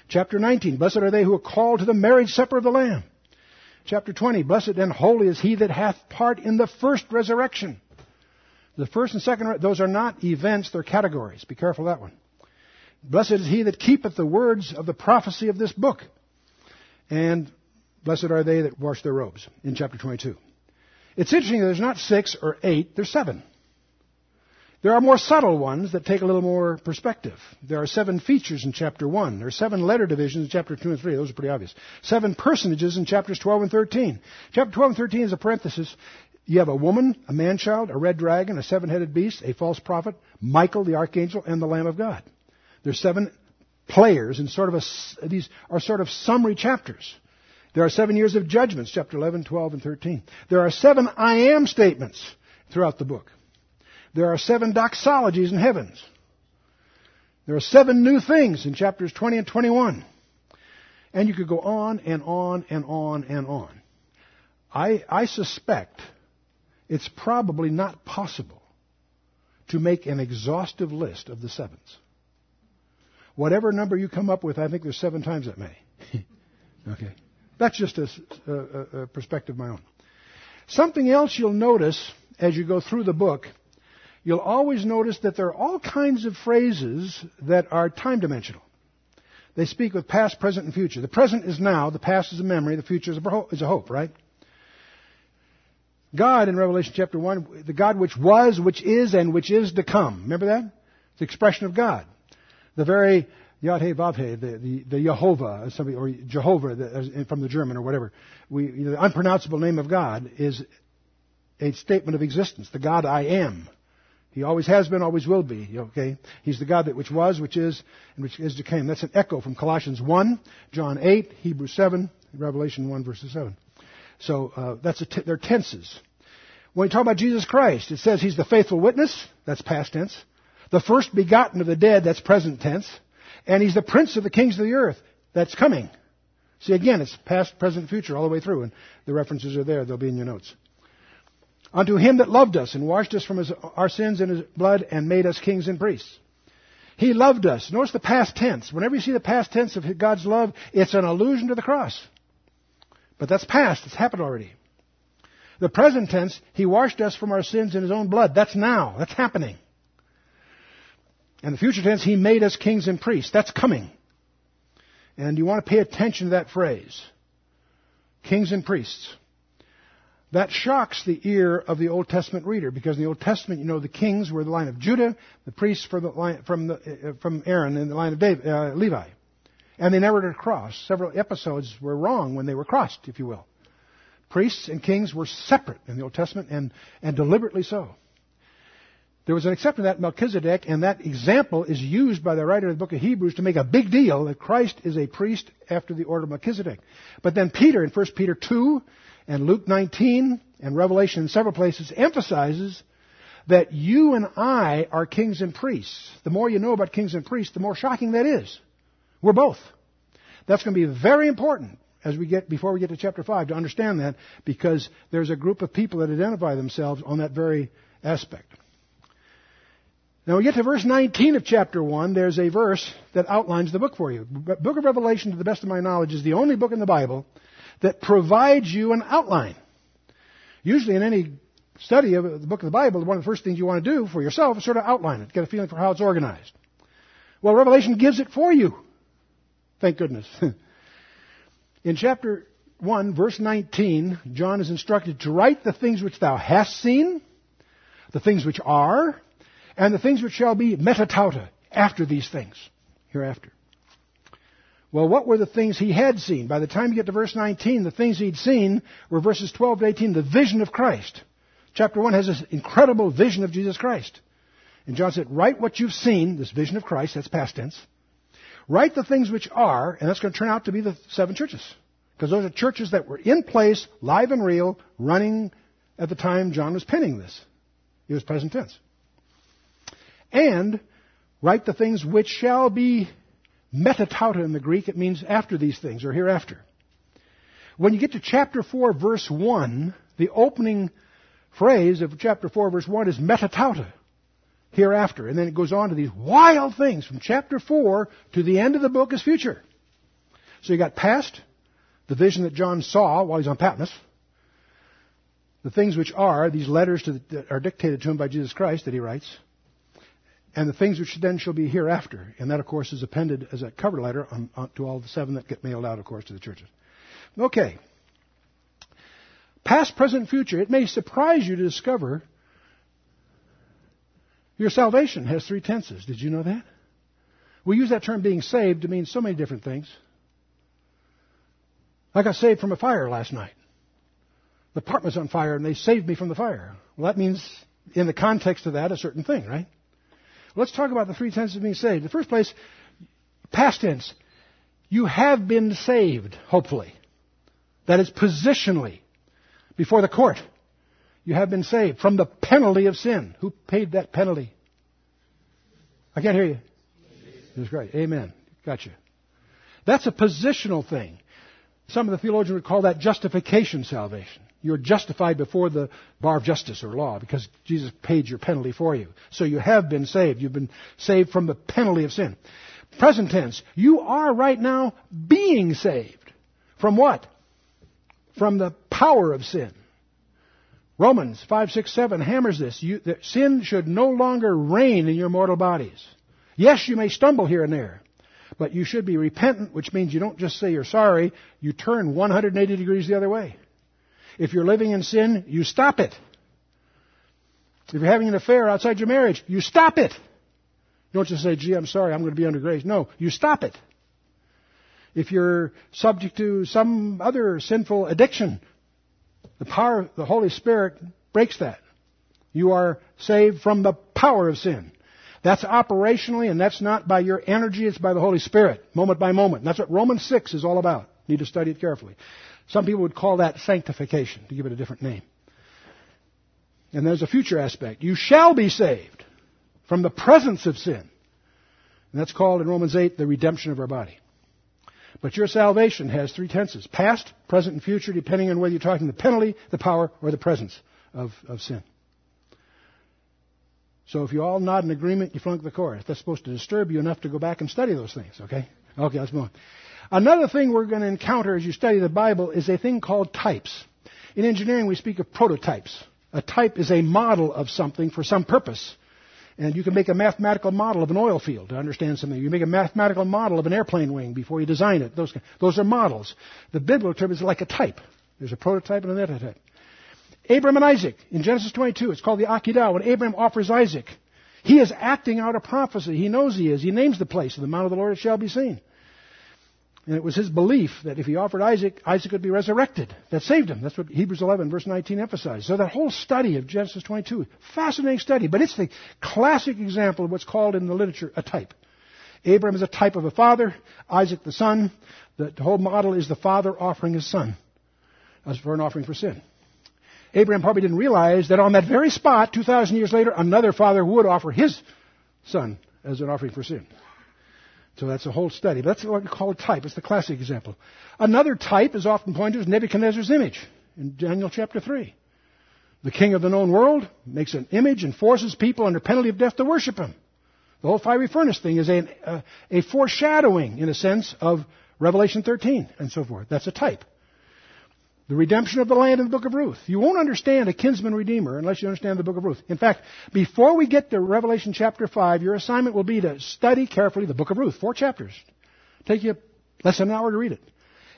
Chapter 19, blessed are they who are called to the marriage supper of the Lamb. Chapter 20, blessed and holy is he that hath part in the first resurrection. The first and second, those are not events, they're categories. Be careful of that one. Blessed is he that keepeth the words of the prophecy of this book. And blessed are they that wash their robes in chapter 22. It's interesting that there's not six or eight, there's seven. There are more subtle ones that take a little more perspective. There are seven features in chapter 1. There are seven letter divisions in chapter 2 and 3. Those are pretty obvious. Seven personages in chapters 12 and 13. Chapter 12 and 13 is a parenthesis. You have a woman, a man child, a red dragon, a seven-headed beast, a false prophet, Michael the archangel, and the Lamb of God. There's seven players and sort of a, these are sort of summary chapters. There are seven years of judgments, chapter 11, 12, and 13. There are seven I am statements throughout the book. There are seven doxologies in heavens. There are seven new things in chapters 20 and 21. And you could go on and on and on and on. I, I suspect it's probably not possible to make an exhaustive list of the sevens. Whatever number you come up with, I think there's seven times that many. okay. That's just a, a, a perspective of my own. Something else you'll notice as you go through the book you'll always notice that there are all kinds of phrases that are time dimensional. They speak with past, present, and future. The present is now, the past is a memory, the future is a hope, right? God in Revelation chapter 1, the God which was, which is, and which is to come. Remember that? It's the expression of God. The very Yahweh Vavhe, the, the, the Jehovah, somebody, or Jehovah the, from the German or whatever. We, the unpronounceable name of God is a statement of existence. The God I am. He always has been, always will be. Okay? He's the God that which was, which is, and which is to come. That's an echo from Colossians 1, John 8, Hebrews 7, Revelation 1, verses 7. So uh, that's t- they're tenses. When we talk about Jesus Christ, it says He's the faithful witness. That's past tense. The first begotten of the dead. That's present tense. And He's the prince of the kings of the earth. That's coming. See, again, it's past, present, future all the way through, and the references are there. They'll be in your notes. Unto him that loved us and washed us from his, our sins in his blood and made us kings and priests. He loved us. Notice the past tense. Whenever you see the past tense of God's love, it's an allusion to the cross. But that's past. It's happened already. The present tense, He washed us from our sins in His own blood. That's now. That's happening. And the future tense, He made us kings and priests. That's coming. And you want to pay attention to that phrase. Kings and priests. That shocks the ear of the Old Testament reader because in the Old Testament, you know, the kings were the line of Judah, the priests from, the line, from, the, uh, from Aaron in the line of David, uh, Levi. And they never did cross. Several episodes were wrong when they were crossed, if you will. Priests and kings were separate in the Old Testament and, and deliberately so. There was an exception to that, Melchizedek, and that example is used by the writer of the book of Hebrews to make a big deal that Christ is a priest after the order of Melchizedek. But then Peter, in 1 Peter 2, and Luke 19 and Revelation in several places emphasizes that you and I are kings and priests. The more you know about kings and priests, the more shocking that is. We're both. That's going to be very important as we get before we get to chapter 5 to understand that because there's a group of people that identify themselves on that very aspect. Now we get to verse 19 of chapter 1, there's a verse that outlines the book for you. The Book of Revelation, to the best of my knowledge, is the only book in the Bible that provides you an outline. Usually in any study of the book of the Bible, one of the first things you want to do for yourself is sort of outline it, get a feeling for how it's organized. Well, Revelation gives it for you. Thank goodness. in chapter 1, verse 19, John is instructed to write the things which thou hast seen, the things which are, and the things which shall be metatauta, after these things, hereafter. Well, what were the things he had seen? By the time you get to verse 19, the things he'd seen were verses 12 to 18, the vision of Christ. Chapter 1 has this incredible vision of Jesus Christ. And John said, write what you've seen, this vision of Christ, that's past tense. Write the things which are, and that's going to turn out to be the seven churches. Because those are churches that were in place, live and real, running at the time John was penning this. It was present tense. And Write the things which shall be metatauta in the Greek. It means after these things or hereafter. When you get to chapter 4, verse 1, the opening phrase of chapter 4, verse 1 is metatauta, hereafter. And then it goes on to these wild things from chapter 4 to the end of the book is future. So you got past, the vision that John saw while he's on Patmos, the things which are, these letters the, that are dictated to him by Jesus Christ that he writes, and the things which then shall be hereafter. And that, of course, is appended as a cover letter on, on, to all the seven that get mailed out, of course, to the churches. Okay. Past, present, future. It may surprise you to discover your salvation has three tenses. Did you know that? We use that term being saved to mean so many different things. I got saved from a fire last night. The apartment's on fire and they saved me from the fire. Well, that means, in the context of that, a certain thing, right? Let's talk about the three tenses of being saved. In the first place, past tense. You have been saved, hopefully. That is positionally before the court. You have been saved from the penalty of sin. Who paid that penalty? I can't hear you. That's great. Amen. Gotcha. That's a positional thing. Some of the theologians would call that justification salvation. You're justified before the bar of justice or law because Jesus paid your penalty for you. So you have been saved. You've been saved from the penalty of sin. Present tense. You are right now being saved. From what? From the power of sin. Romans 5, 6, 7 hammers this. You, sin should no longer reign in your mortal bodies. Yes, you may stumble here and there. But you should be repentant, which means you don't just say you're sorry, you turn 180 degrees the other way. If you're living in sin, you stop it. If you're having an affair outside your marriage, you stop it. You don't just say, gee, I'm sorry, I'm going to be under grace. No, you stop it. If you're subject to some other sinful addiction, the power, of the Holy Spirit breaks that. You are saved from the power of sin. That's operationally, and that's not by your energy, it's by the Holy Spirit, moment by moment. That's what Romans 6 is all about. You need to study it carefully. Some people would call that sanctification, to give it a different name. And there's a future aspect. You shall be saved from the presence of sin. And that's called in Romans 8 the redemption of our body. But your salvation has three tenses past, present, and future, depending on whether you're talking the penalty, the power, or the presence of, of sin. So if you all nod in agreement, you flunk the course. That's supposed to disturb you enough to go back and study those things, okay? Okay, let's move on. Another thing we're going to encounter as you study the Bible is a thing called types. In engineering, we speak of prototypes. A type is a model of something for some purpose. And you can make a mathematical model of an oil field to understand something. You make a mathematical model of an airplane wing before you design it. Those, those are models. The biblical term is like a type. There's a prototype and an antitype. Abram and Isaac in Genesis 22. It's called the Akedah. When Abram offers Isaac, he is acting out a prophecy. He knows he is. He names the place. The Mount of the Lord it shall be seen. And it was his belief that if he offered Isaac, Isaac would be resurrected. That saved him. That's what Hebrews 11, verse 19 emphasizes. So that whole study of Genesis 22, fascinating study, but it's the classic example of what's called in the literature a type. Abraham is a type of a father, Isaac the son. The whole model is the father offering his son as for an offering for sin. Abraham probably didn't realize that on that very spot, 2,000 years later, another father would offer his son as an offering for sin. So that's a whole study. But that's what we call a type. It's the classic example. Another type is often pointed to Nebuchadnezzar's image in Daniel chapter 3. The king of the known world makes an image and forces people under penalty of death to worship him. The whole fiery furnace thing is a, a, a foreshadowing, in a sense, of Revelation 13 and so forth. That's a type. The redemption of the land in the book of Ruth. You won't understand a kinsman redeemer unless you understand the book of Ruth. In fact, before we get to Revelation chapter 5, your assignment will be to study carefully the book of Ruth. Four chapters. Take you less than an hour to read it.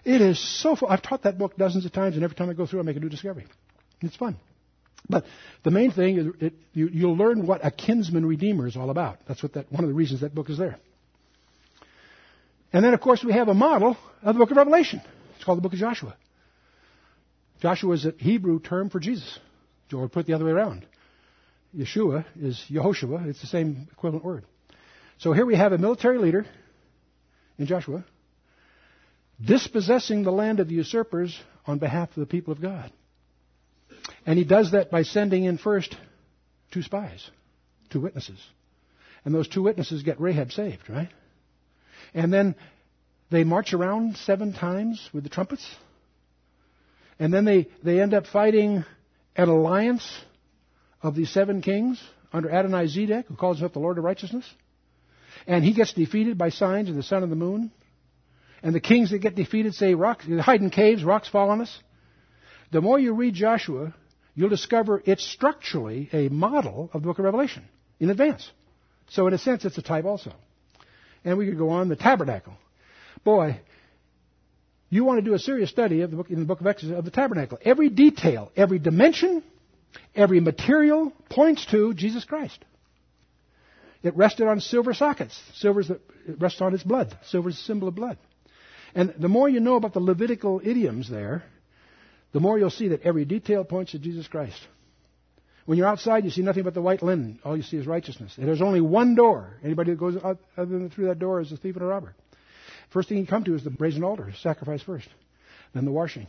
It is so fun. I've taught that book dozens of times, and every time I go through, I make a new discovery. It's fun. But the main thing is it, you, you'll learn what a kinsman redeemer is all about. That's what that, one of the reasons that book is there. And then, of course, we have a model of the book of Revelation. It's called the book of Joshua. Joshua is a Hebrew term for Jesus. Or put the other way around. Yeshua is Yehoshua. It's the same equivalent word. So here we have a military leader in Joshua dispossessing the land of the usurpers on behalf of the people of God. And he does that by sending in first two spies, two witnesses. And those two witnesses get Rahab saved, right? And then they march around seven times with the trumpets. And then they, they end up fighting an alliance of these seven kings under Adonai Zedek, who calls himself the Lord of Righteousness. And he gets defeated by signs of the sun and the moon. And the kings that get defeated say, rocks, hide in caves, rocks fall on us. The more you read Joshua, you'll discover it's structurally a model of the book of Revelation in advance. So in a sense, it's a type also. And we could go on the tabernacle. Boy, you want to do a serious study of the book, in the book of Exodus of the tabernacle. Every detail, every dimension, every material points to Jesus Christ. It rested on silver sockets. Silver rests on its blood. Silver is a symbol of blood. And the more you know about the Levitical idioms there, the more you'll see that every detail points to Jesus Christ. When you're outside, you see nothing but the white linen. All you see is righteousness. And there's only one door. Anybody that goes out, other than through that door is a thief and a robber. First thing you come to is the brazen altar, sacrifice first, then the washing.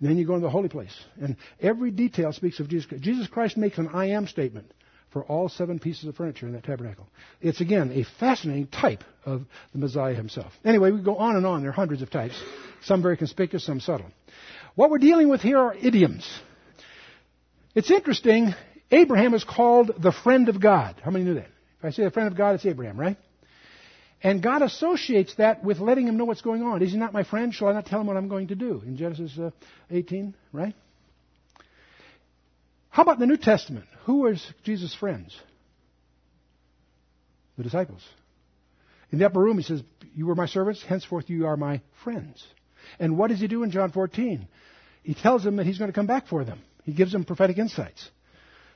Then you go into the holy place. And every detail speaks of Jesus Christ. Jesus Christ makes an I am statement for all seven pieces of furniture in that tabernacle. It's again a fascinating type of the Messiah himself. Anyway, we go on and on. There are hundreds of types, some very conspicuous, some subtle. What we're dealing with here are idioms. It's interesting. Abraham is called the friend of God. How many knew that? If I say the friend of God, it's Abraham, right? And God associates that with letting him know what's going on. Is he not my friend? Shall I not tell him what I'm going to do? In Genesis uh, 18, right? How about the New Testament? Who was Jesus' friends? The disciples. In the upper room, he says, You were my servants, henceforth you are my friends. And what does he do in John 14? He tells them that he's going to come back for them. He gives them prophetic insights.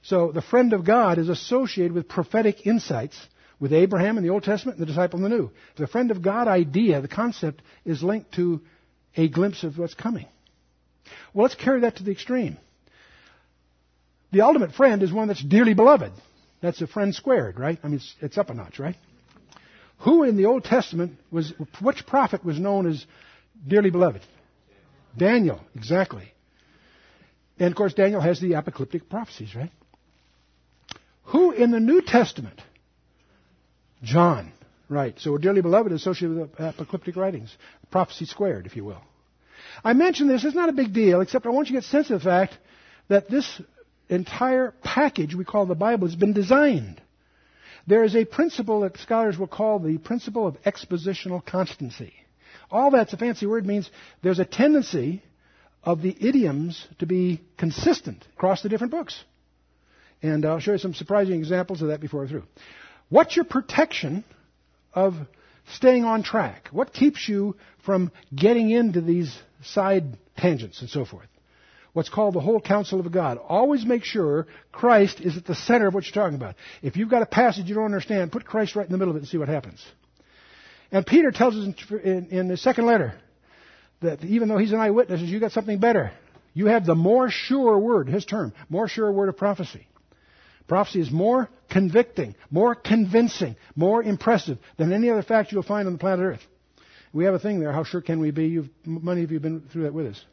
So the friend of God is associated with prophetic insights with Abraham in the Old Testament and the disciple in the New. The friend of God idea, the concept, is linked to a glimpse of what's coming. Well, let's carry that to the extreme. The ultimate friend is one that's dearly beloved. That's a friend squared, right? I mean, it's, it's up a notch, right? Who in the Old Testament was, which prophet was known as dearly beloved? Daniel, exactly. And of course, Daniel has the apocalyptic prophecies, right? Who in the New Testament? John, right. So a dearly beloved associated with uh, the apocalyptic writings. Prophecy squared, if you will. I mention this, it's not a big deal, except I want you to get sense of the fact that this entire package we call the Bible has been designed. There is a principle that scholars will call the principle of expositional constancy. All that's a fancy word means there's a tendency of the idioms to be consistent across the different books. And I'll show you some surprising examples of that before we're through. What's your protection of staying on track? What keeps you from getting into these side tangents and so forth? what's called the whole counsel of God. Always make sure Christ is at the center of what you're talking about. If you've got a passage you don't understand, put Christ right in the middle of it and see what happens. And Peter tells us in, in, in the second letter that even though he's an eyewitness, you got something better. You have the more sure word, his term, more sure word of prophecy. Prophecy is more convicting, more convincing, more impressive than any other fact you'll find on the planet Earth. We have a thing there. How sure can we be? You've, many of you have been through that with us.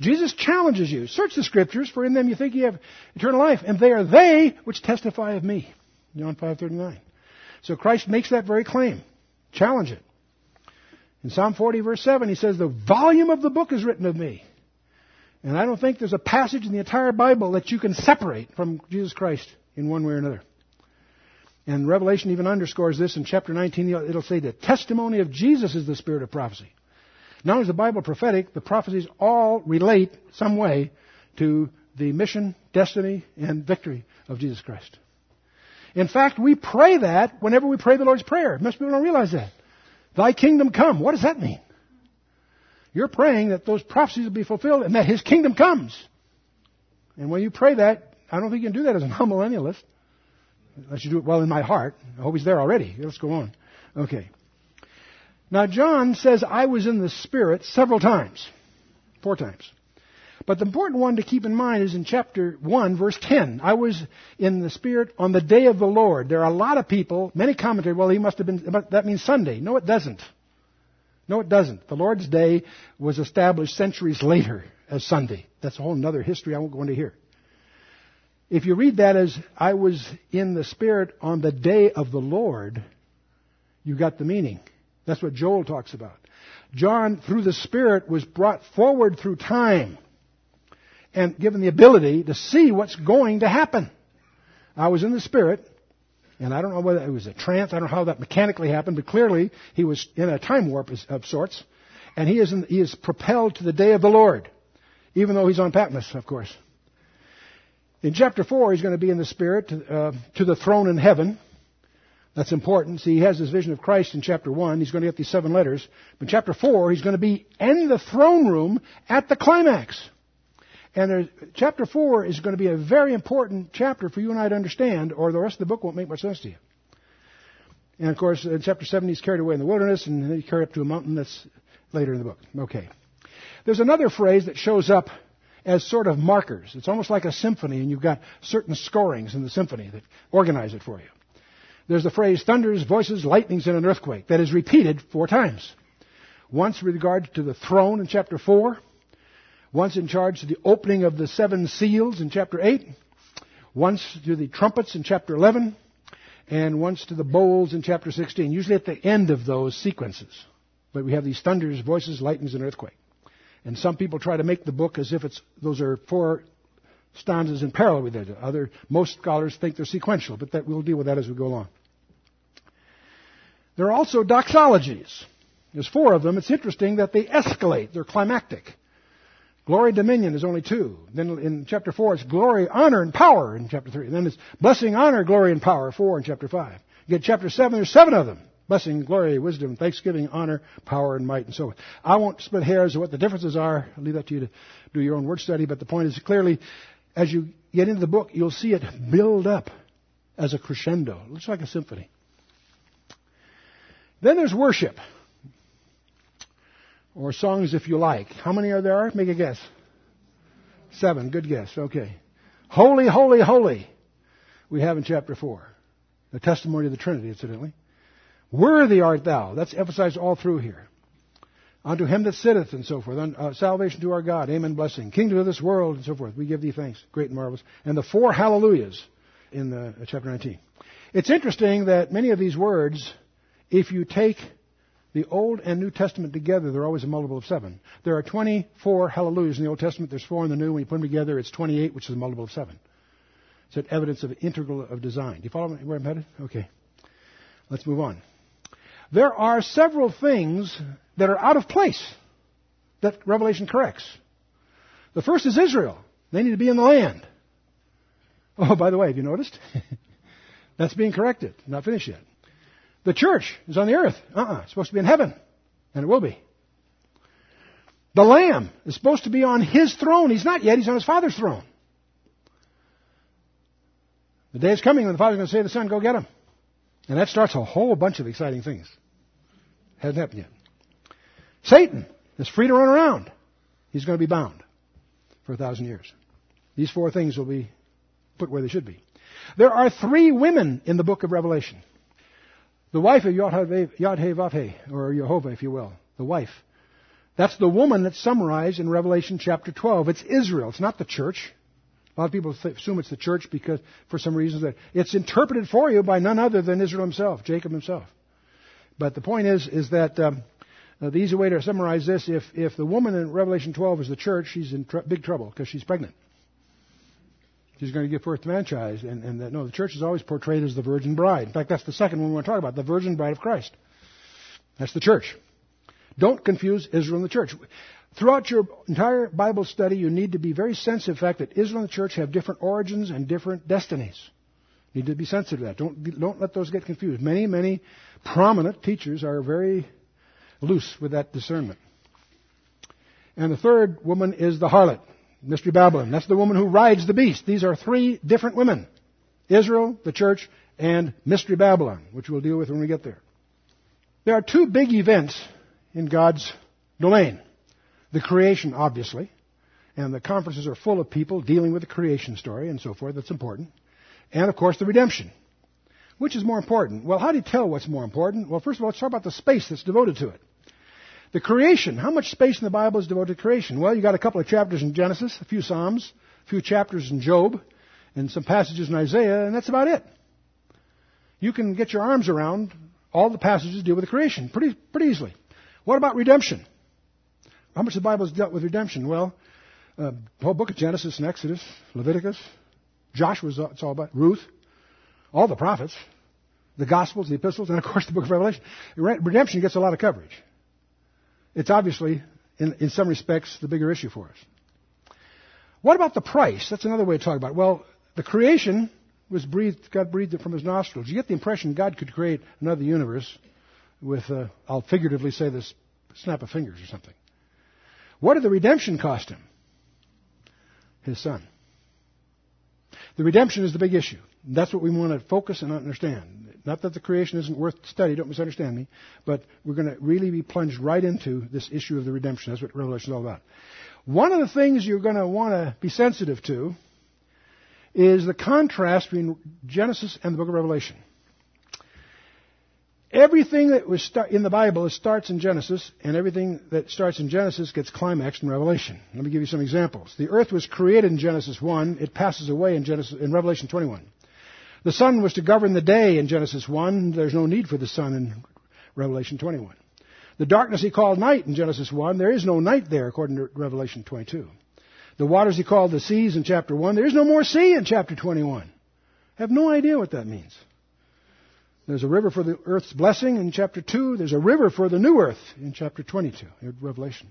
Jesus challenges you. Search the scriptures, for in them you think you have eternal life, and they are they which testify of me. John 5:39. So Christ makes that very claim. Challenge it. In Psalm 40 verse 7 he says the volume of the book is written of me. And I don't think there's a passage in the entire Bible that you can separate from Jesus Christ in one way or another. And Revelation even underscores this in chapter 19. It'll say the testimony of Jesus is the spirit of prophecy. Not only is the Bible prophetic, the prophecies all relate some way to the mission, destiny, and victory of Jesus Christ. In fact, we pray that whenever we pray the Lord's Prayer. Most people don't realize that. Thy kingdom come. What does that mean? You're praying that those prophecies will be fulfilled and that His kingdom comes. And when you pray that, I don't think you can do that as a non-millennialist. Unless you do it well in my heart. I hope He's there already. Let's go on. Okay. Now, John says, I was in the Spirit several times. Four times. But the important one to keep in mind is in chapter 1, verse 10. I was in the Spirit on the day of the Lord. There are a lot of people, many commentators, well, he must have been, that means Sunday. No, it doesn't. No, it doesn't. The Lord's day was established centuries later as Sunday. That's a whole other history I won't go into here. If you read that as I was in the Spirit on the day of the Lord, you got the meaning. That's what Joel talks about. John, through the Spirit, was brought forward through time and given the ability to see what's going to happen. I was in the Spirit, and I don't know whether it was a trance, I don't know how that mechanically happened, but clearly he was in a time warp of sorts, and he is, in, he is propelled to the day of the Lord, even though he's on Patmos, of course. In chapter 4, he's going to be in the Spirit to, uh, to the throne in heaven. That's important. See, he has this vision of Christ in chapter 1. He's going to get these seven letters. But in chapter 4, he's going to be in the throne room at the climax. And chapter 4 is going to be a very important chapter for you and I to understand, or the rest of the book won't make much sense to you. And of course, in chapter 7, he's carried away in the wilderness, and then he's carried up to a mountain that's later in the book. Okay. There's another phrase that shows up as sort of markers. It's almost like a symphony, and you've got certain scorings in the symphony that organize it for you. There's the phrase thunders, voices, lightnings, and an earthquake that is repeated four times. Once with regard to the throne in chapter 4, once in charge of the opening of the seven seals in chapter 8, once to the trumpets in chapter 11, and once to the bowls in chapter 16, usually at the end of those sequences. But we have these thunders, voices, lightnings, and earthquake. And some people try to make the book as if it's those are four stanzas in parallel with each other. Most scholars think they're sequential, but that, we'll deal with that as we go along. There are also doxologies. There's four of them. It's interesting that they escalate. They're climactic. Glory, dominion is only two. Then in chapter four, it's glory, honor, and power in chapter three. And then it's blessing, honor, glory, and power, four in chapter five. You get chapter seven, there's seven of them. Blessing, glory, wisdom, thanksgiving, honor, power, and might, and so on. I won't split hairs of what the differences are. I'll leave that to you to do your own word study. But the point is clearly, as you get into the book, you'll see it build up as a crescendo. It looks like a symphony. Then there's worship or songs if you like. How many are there? Make a guess. Seven. Good guess. Okay. Holy, holy, holy. We have in chapter 4. The testimony of the Trinity, incidentally. Worthy art thou. That's emphasized all through here. Unto him that sitteth and so forth. Uh, salvation to our God. Amen. Blessing. Kingdom of this world and so forth. We give thee thanks. Great and marvelous. And the four hallelujahs in the, uh, chapter 19. It's interesting that many of these words, if you take the Old and New Testament together, they're always a multiple of seven. There are 24 hallelujahs in the Old Testament. There's four in the New. When you put them together, it's 28, which is a multiple of seven. It's an evidence of integral of design. Do you follow me where I'm headed? Okay. Let's move on. There are several things that are out of place that Revelation corrects. The first is Israel. They need to be in the land. Oh, by the way, have you noticed? That's being corrected. Not finished yet. The church is on the earth. Uh-uh. It's supposed to be in heaven. And it will be. The Lamb is supposed to be on His throne. He's not yet. He's on His Father's throne. The day is coming when the Father's going to say to the Son, go get him. And that starts a whole bunch of exciting things. Hasn't happened yet. Satan is free to run around. He's going to be bound for a thousand years. These four things will be put where they should be. There are three women in the book of Revelation. The wife of Yod-Heh-Vav-Heh, or Jehovah, if you will. The wife. That's the woman that's summarized in Revelation chapter 12. It's Israel. It's not the church. A lot of people assume it's the church because, for some reason, that it's interpreted for you by none other than Israel himself, Jacob himself. But the point is, is that um, uh, the easy way to summarize this: if if the woman in Revelation 12 is the church, she's in tr- big trouble because she's pregnant. She's going to give birth to man child. And, and that, no, the church is always portrayed as the virgin bride. In fact, that's the second one we want to talk about, the virgin bride of Christ. That's the church. Don't confuse Israel and the church. Throughout your entire Bible study, you need to be very sensitive to the fact that Israel and the church have different origins and different destinies. You need to be sensitive to that. Don't, don't let those get confused. Many, many prominent teachers are very loose with that discernment. And the third woman is the harlot. Mystery Babylon. That's the woman who rides the beast. These are three different women. Israel, the church, and Mystery Babylon, which we'll deal with when we get there. There are two big events in God's domain. The creation, obviously, and the conferences are full of people dealing with the creation story and so forth. That's important. And of course, the redemption. Which is more important? Well, how do you tell what's more important? Well, first of all, let's talk about the space that's devoted to it. The creation. How much space in the Bible is devoted to creation? Well, you got a couple of chapters in Genesis, a few Psalms, a few chapters in Job, and some passages in Isaiah, and that's about it. You can get your arms around all the passages deal with the creation pretty, pretty easily. What about redemption? How much the Bible has dealt with redemption? Well, uh, the whole book of Genesis and Exodus, Leviticus, Joshua, it's all about Ruth, all the prophets, the Gospels, the epistles, and of course the book of Revelation. Redemption gets a lot of coverage. It's obviously, in, in some respects, the bigger issue for us. What about the price? That's another way to talk about it. Well, the creation was breathed, God breathed it from his nostrils. You get the impression God could create another universe with, uh, I'll figuratively say this, snap of fingers or something. What did the redemption cost him? His son. The redemption is the big issue. That's what we want to focus and understand. Not that the creation isn't worth study, don't misunderstand me, but we're going to really be plunged right into this issue of the redemption. That's what Revelation is all about. One of the things you're going to want to be sensitive to is the contrast between Genesis and the book of Revelation. Everything that was in the Bible starts in Genesis, and everything that starts in Genesis gets climaxed in Revelation. Let me give you some examples. The earth was created in Genesis 1. It passes away in, Genesis, in Revelation 21. The sun was to govern the day in Genesis 1. There's no need for the sun in Revelation 21. The darkness he called night in Genesis 1. There is no night there according to Revelation 22. The waters he called the seas in chapter 1. There is no more sea in chapter 21. I have no idea what that means. There's a river for the earth's blessing in chapter 2. There's a river for the new earth in chapter 22, in Revelation.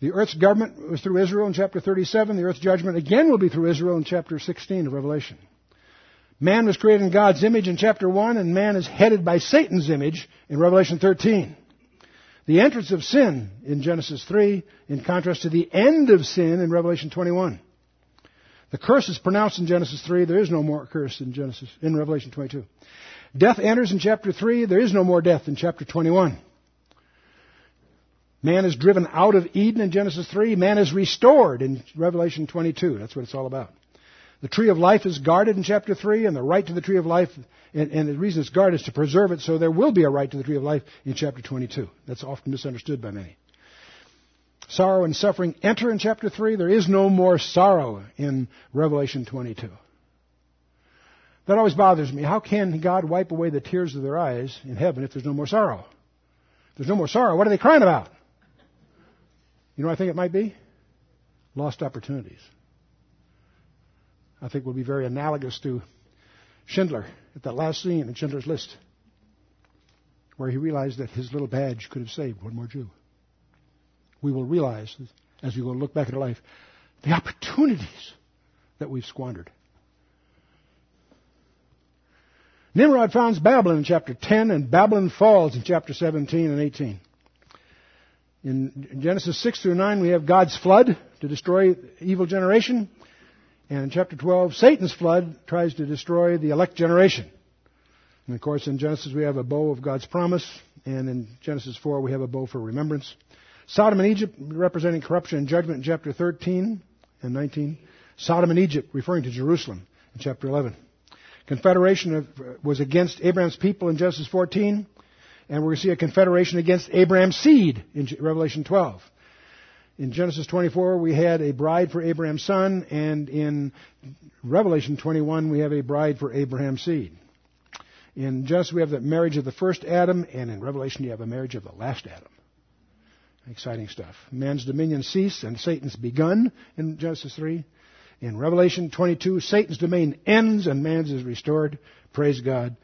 The earth's government was through Israel in chapter 37. The earth's judgment again will be through Israel in chapter 16 of Revelation. Man was created in God's image in chapter 1, and man is headed by Satan's image in Revelation 13. The entrance of sin in Genesis 3, in contrast to the end of sin in Revelation 21. The curse is pronounced in Genesis 3. There is no more curse in Genesis, in Revelation 22. Death enters in chapter 3. There is no more death in chapter 21. Man is driven out of Eden in Genesis 3. Man is restored in Revelation 22. That's what it's all about. The tree of life is guarded in chapter 3, and the right to the tree of life, and, and, the reason it's guarded is to preserve it, so there will be a right to the tree of life in chapter 22. That's often misunderstood by many. Sorrow and suffering enter in chapter 3. There is no more sorrow in Revelation 22. That always bothers me. How can God wipe away the tears of their eyes in heaven if there's no more sorrow? If there's no more sorrow, what are they crying about? You know I think it might be? Lost opportunities. I think will be very analogous to Schindler at that last scene in Schindler's List, where he realized that his little badge could have saved one more Jew. We will realize, as we go look back at our life, the opportunities that we've squandered. Nimrod founds Babylon in chapter 10, and Babylon falls in chapter 17 and 18. In Genesis 6 through 9, we have God's flood to destroy evil generation. And in chapter 12, Satan's flood tries to destroy the elect generation. And of course, in Genesis, we have a bow of God's promise. And in Genesis 4, we have a bow for remembrance. Sodom and Egypt representing corruption and judgment in chapter 13 and 19. Sodom and Egypt referring to Jerusalem in chapter 11. Confederation of, was against Abraham's people in Genesis 14. And we're going to see a confederation against Abraham's seed in Revelation 12. In Genesis 24, we had a bride for Abraham's son, and in Revelation 21, we have a bride for Abraham's seed. In Genesis, we have the marriage of the first Adam, and in Revelation, you have a marriage of the last Adam. Exciting stuff. Man's dominion ceased, and Satan's begun in Genesis 3. In Revelation 22, Satan's domain ends, and man's is restored. Praise God.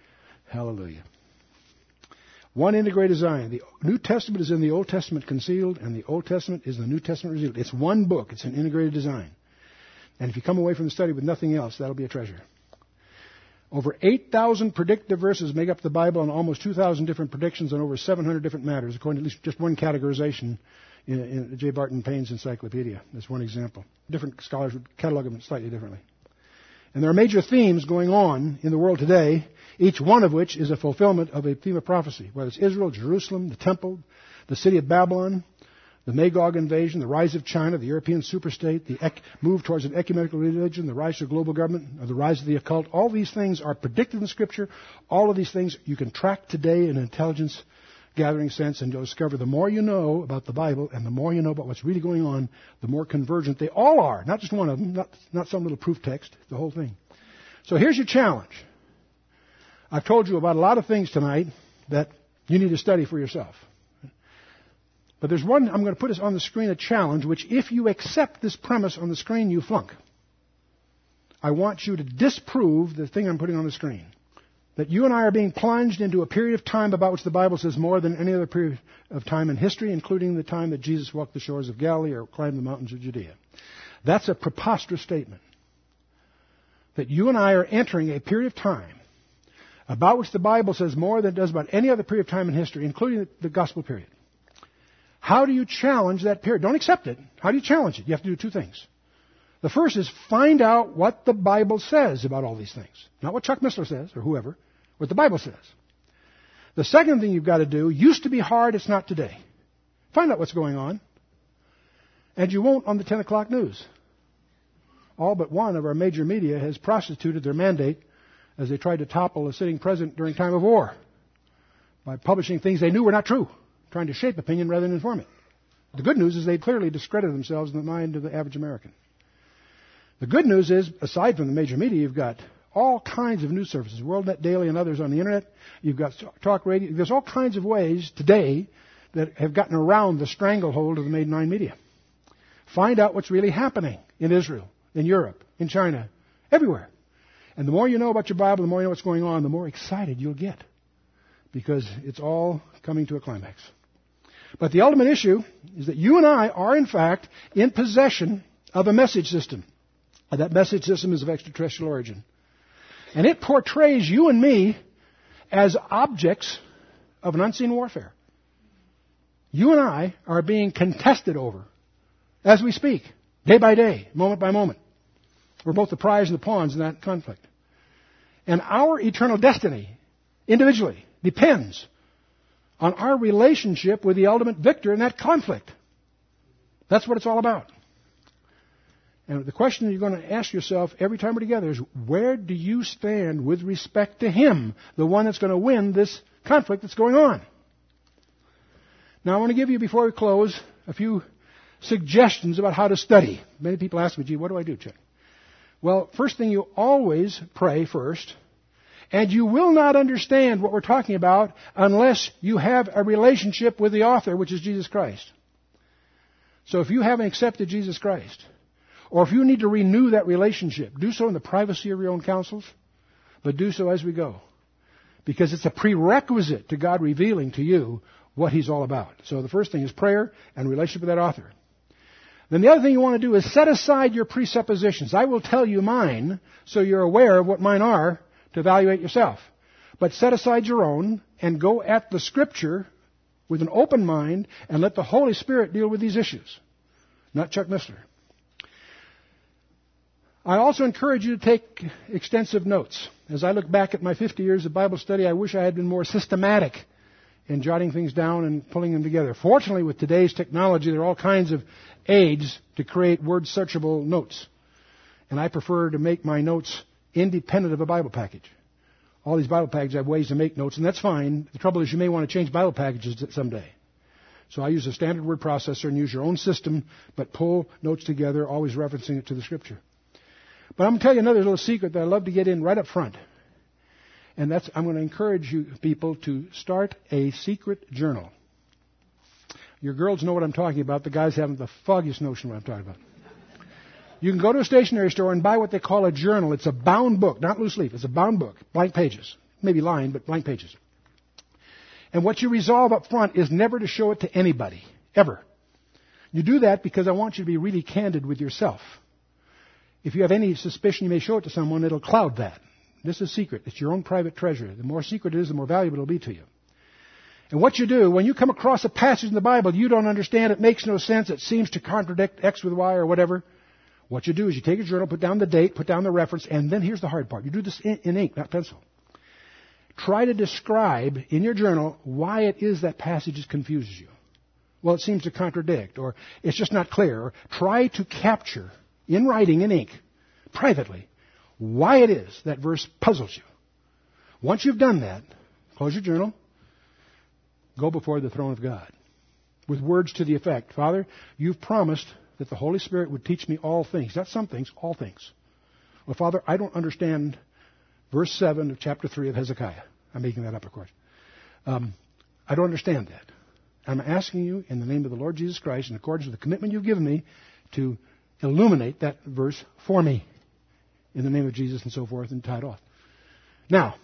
Hallelujah. One integrated design. The New Testament is in the Old Testament concealed, and the Old Testament is in the New Testament revealed. It's one book. It's an integrated design. And if you come away from the study with nothing else, that'll be a treasure. Over 8,000 predictive verses make up the Bible and almost 2,000 different predictions on over 700 different matters, according to at least just one categorization in, in J. Barton Payne's encyclopedia. That's one example. Different scholars would catalog them slightly differently. And there are major themes going on in the world today, each one of which is a fulfillment of a theme of prophecy, whether it's Israel, Jerusalem, the temple, the city of Babylon, the Magog invasion, the rise of China, the European superstate, the ec- move towards an ecumenical religion, the rise of global government, or the rise of the occult. All these things are predicted in Scripture. All of these things you can track today in intelligence gathering sense, and you'll discover the more you know about the Bible and the more you know about what's really going on, the more convergent they all are. Not just one of them, not, not some little proof text, the whole thing. So here's your challenge. I've told you about a lot of things tonight that you need to study for yourself. But there's one, I'm going to put this on the screen, a challenge, which if you accept this premise on the screen, you flunk. I want you to disprove the thing I'm putting on the screen. That you and I are being plunged into a period of time about which the Bible says more than any other period of time in history, including the time that Jesus walked the shores of Galilee or climbed the mountains of Judea. That's a preposterous statement. That you and I are entering a period of time about which the Bible says more than it does about any other period of time in history, including the gospel period. How do you challenge that period? Don't accept it. How do you challenge it? You have to do two things. The first is find out what the Bible says about all these things. Not what Chuck Missler says or whoever, what the Bible says. The second thing you've got to do used to be hard, it's not today. Find out what's going on. And you won't on the 10 o'clock news. All but one of our major media has prostituted their mandate as they tried to topple a sitting president during time of war by publishing things they knew were not true, trying to shape opinion rather than inform it. The good news is they clearly discredited themselves in the mind of the average American. The good news is, aside from the major media, you've got all kinds of news services, WorldNet Daily and others on the internet. You've got talk radio. There's all kinds of ways today that have gotten around the stranglehold of the mainline media. Find out what's really happening in Israel, in Europe, in China, everywhere. And the more you know about your Bible, the more you know what's going on, the more excited you'll get. Because it's all coming to a climax. But the ultimate issue is that you and I are, in fact, in possession of a message system. And that message system is of extraterrestrial origin. And it portrays you and me as objects of an unseen warfare. You and I are being contested over as we speak, day by day, moment by moment. We're both the prize and the pawns in that conflict. And our eternal destiny, individually, depends on our relationship with the ultimate victor in that conflict. That's what it's all about. And the question you're going to ask yourself every time we're together is where do you stand with respect to Him, the one that's going to win this conflict that's going on? Now, I want to give you, before we close, a few suggestions about how to study. Many people ask me, gee, what do I do, Chuck? Well, first thing, you always pray first. And you will not understand what we're talking about unless you have a relationship with the author, which is Jesus Christ. So if you haven't accepted Jesus Christ, or if you need to renew that relationship, do so in the privacy of your own counsels, but do so as we go. Because it's a prerequisite to God revealing to you what He's all about. So the first thing is prayer and relationship with that author. Then the other thing you want to do is set aside your presuppositions. I will tell you mine so you're aware of what mine are to evaluate yourself. But set aside your own and go at the Scripture with an open mind and let the Holy Spirit deal with these issues. Not Chuck Missler. I also encourage you to take extensive notes. As I look back at my 50 years of Bible study, I wish I had been more systematic in jotting things down and pulling them together. Fortunately, with today's technology, there are all kinds of aids to create word searchable notes. And I prefer to make my notes independent of a Bible package. All these Bible packages have ways to make notes, and that's fine. The trouble is you may want to change Bible packages someday. So I use a standard word processor and use your own system, but pull notes together, always referencing it to the Scripture. But I'm going to tell you another little secret that I love to get in right up front. And that's, I'm going to encourage you people to start a secret journal. Your girls know what I'm talking about. The guys haven't the foggiest notion what I'm talking about. You can go to a stationery store and buy what they call a journal. It's a bound book, not loose leaf. It's a bound book, blank pages. Maybe lined, but blank pages. And what you resolve up front is never to show it to anybody, ever. You do that because I want you to be really candid with yourself. If you have any suspicion you may show it to someone, it'll cloud that. This is secret. It's your own private treasure. The more secret it is, the more valuable it'll be to you. And what you do, when you come across a passage in the Bible you don't understand, it makes no sense, it seems to contradict X with Y or whatever, what you do is you take a journal, put down the date, put down the reference, and then here's the hard part. You do this in, in ink, not pencil. Try to describe in your journal why it is that passage confuses you. Well, it seems to contradict, or it's just not clear. Or try to capture in writing in ink, privately, why it is that verse puzzles you. Once you've done that, close your journal, go before the throne of God with words to the effect Father, you've promised that the Holy Spirit would teach me all things. Not some things, all things. Well, Father, I don't understand verse 7 of chapter 3 of Hezekiah. I'm making that up, of course. Um, I don't understand that. I'm asking you in the name of the Lord Jesus Christ, in accordance with the commitment you've given me, to illuminate that verse for me in the name of Jesus and so forth and tie it off. Now,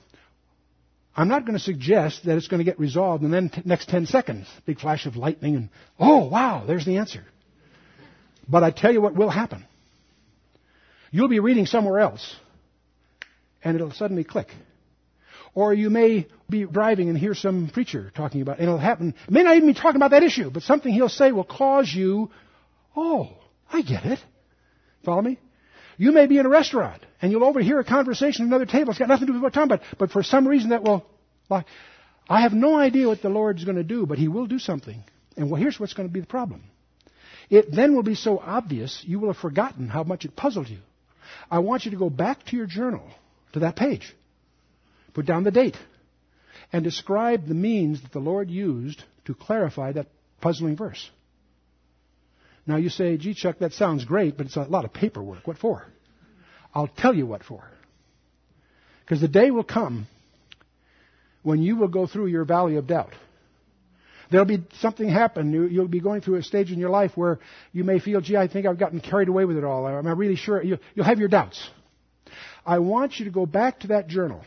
I'm not going to suggest that it's going to get resolved in the next 10 seconds. Big flash of lightning and, oh, wow, there's the answer. But I tell you what will happen. You'll be reading somewhere else, and it'll suddenly click. Or you may be driving and hear some preacher talking about, and it'll happen. It may not even be talking about that issue, but something he'll say will cause you, oh, I get it. Follow me? You may be in a restaurant and you'll overhear a conversation at another table. It's got nothing to do with what talking about, but for some reason that will, like, I have no idea what the Lord's going to do, but He will do something. And well, here's what's going to be the problem. It then will be so obvious you will have forgotten how much it puzzled you. I want you to go back to your journal, to that page, put down the date, and describe the means that the Lord used to clarify that puzzling verse. Now you say, gee, Chuck, that sounds great, but it's a lot of paperwork. What for? I'll tell you what for. Because the day will come when you will go through your valley of doubt. There'll be something happen. You, will be going through a stage in your life where you may feel, gee, I think I've gotten carried away with it all. Am I really sure? You, you'll have your doubts. I want you to go back to that journal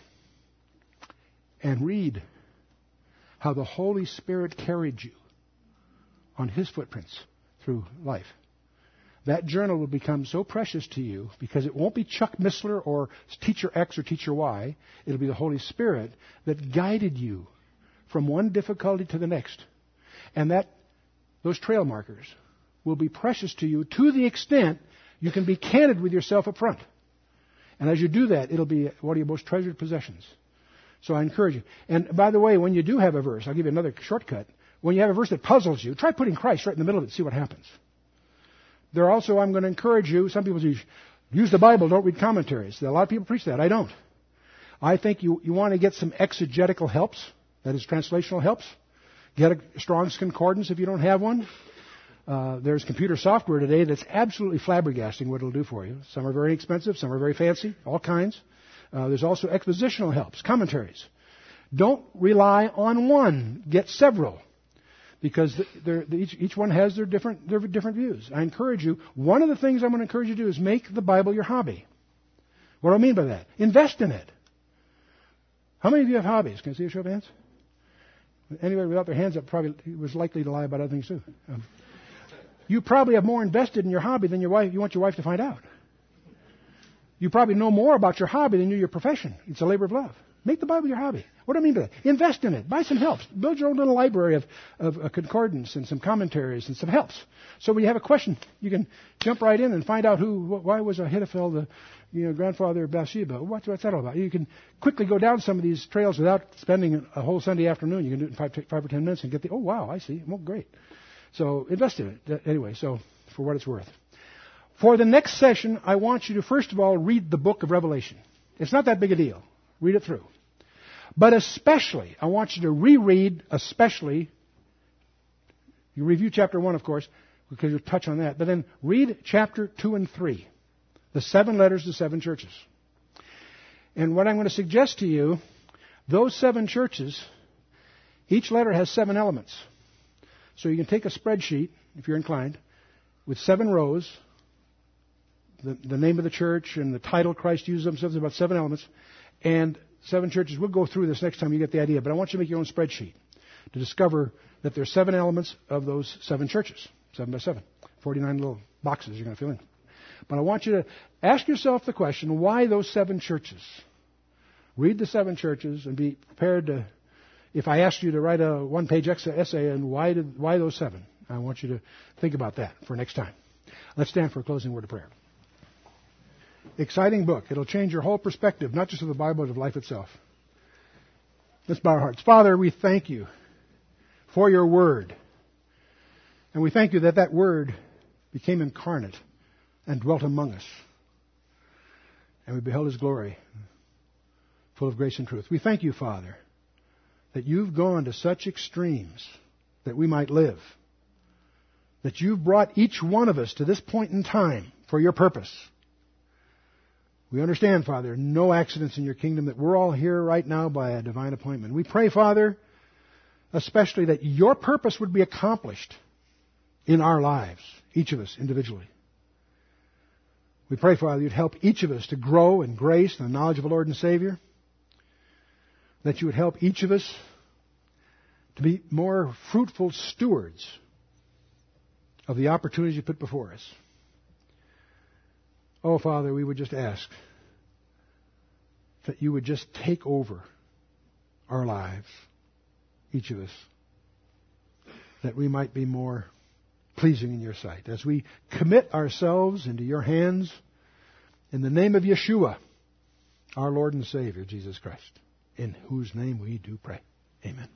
and read how the Holy Spirit carried you on His footprints through life. That journal will become so precious to you because it won't be Chuck Missler or Teacher X or Teacher Y. It'll be the Holy Spirit that guided you from one difficulty to the next. And that, those trail markers will be precious to you to the extent you can be candid with yourself up front. And as you do that, it'll be one of your most treasured possessions. So I encourage you. And by the way, when you do have a verse, I'll give you another shortcut. When you have a verse that puzzles you, try putting Christ right in the middle of it and see what happens. There are also, I'm going to encourage you, some people say, use the Bible, don't read commentaries. A lot of people preach that. I don't. I think you, you want to get some exegetical helps, that is translational helps. Get a Strong's Concordance if you don't have one. Uh, there's computer software today that's absolutely flabbergasting what it'll do for you. Some are very expensive, some are very fancy, all kinds. Uh, there's also expositional helps, commentaries. Don't rely on one. Get several because each, each, one has their different, their different views. I encourage you, one of the things I'm going to encourage you to do is make the Bible your hobby. What do I mean by that? Invest in it. How many of you have hobbies? Can I see a show of hands? Anybody without their hands up probably was likely to lie about other things too. Um, you probably have more invested in your hobby than your wife, you want your wife to find out. You probably know more about your hobby than you your profession. It's a labor of love. Make the Bible your hobby. What do I mean by that? Invest in it. Buy some helps. Build your own little library of, of a concordance and some commentaries and some helps. So when you have a question, you can jump right in and find out who, why was Ahithophel the you know, grandfather of Bathsheba? What's, what's that all about? You can quickly go down some of these trails without spending a whole Sunday afternoon. You can do it in five, five or ten minutes and get the, oh wow, I see. Well, great. So invest in it. Uh, anyway, so for what it's worth. For the next session, I want you to first of all read the book of Revelation. It's not that big a deal. Read it through. But especially, I want you to reread, especially, you review chapter 1, of course, because you'll touch on that, but then read chapter 2 and 3, the seven letters to seven churches. And what I'm going to suggest to you, those seven churches, each letter has seven elements. So you can take a spreadsheet, if you're inclined, with seven rows, the, the name of the church and the title Christ uses themselves about seven elements, and seven churches. We'll go through this next time you get the idea, but I want you to make your own spreadsheet to discover that there are seven elements of those seven churches, seven by seven, 49 little boxes you're going to fill in. But I want you to ask yourself the question, why those seven churches? Read the seven churches and be prepared to, if I asked you to write a one-page essay and why, did, why those seven, I want you to think about that for next time. Let's stand for a closing word of prayer. Exciting book. It'll change your whole perspective, not just of the Bible, but of life itself. Let's bow our hearts. Father, we thank you for your word. And we thank you that that word became incarnate and dwelt among us. And we beheld his glory, full of grace and truth. We thank you, Father, that you've gone to such extremes that we might live. That you've brought each one of us to this point in time for your purpose. We understand, Father, no accidents in your kingdom, that we're all here right now by a divine appointment. We pray, Father, especially that your purpose would be accomplished in our lives, each of us individually. We pray, Father, you'd help each of us to grow in grace and the knowledge of the Lord and Savior. That you would help each of us to be more fruitful stewards of the opportunities you put before us. Oh, Father, we would just ask that you would just take over our lives, each of us, that we might be more pleasing in your sight. As we commit ourselves into your hands, in the name of Yeshua, our Lord and Savior, Jesus Christ, in whose name we do pray. Amen.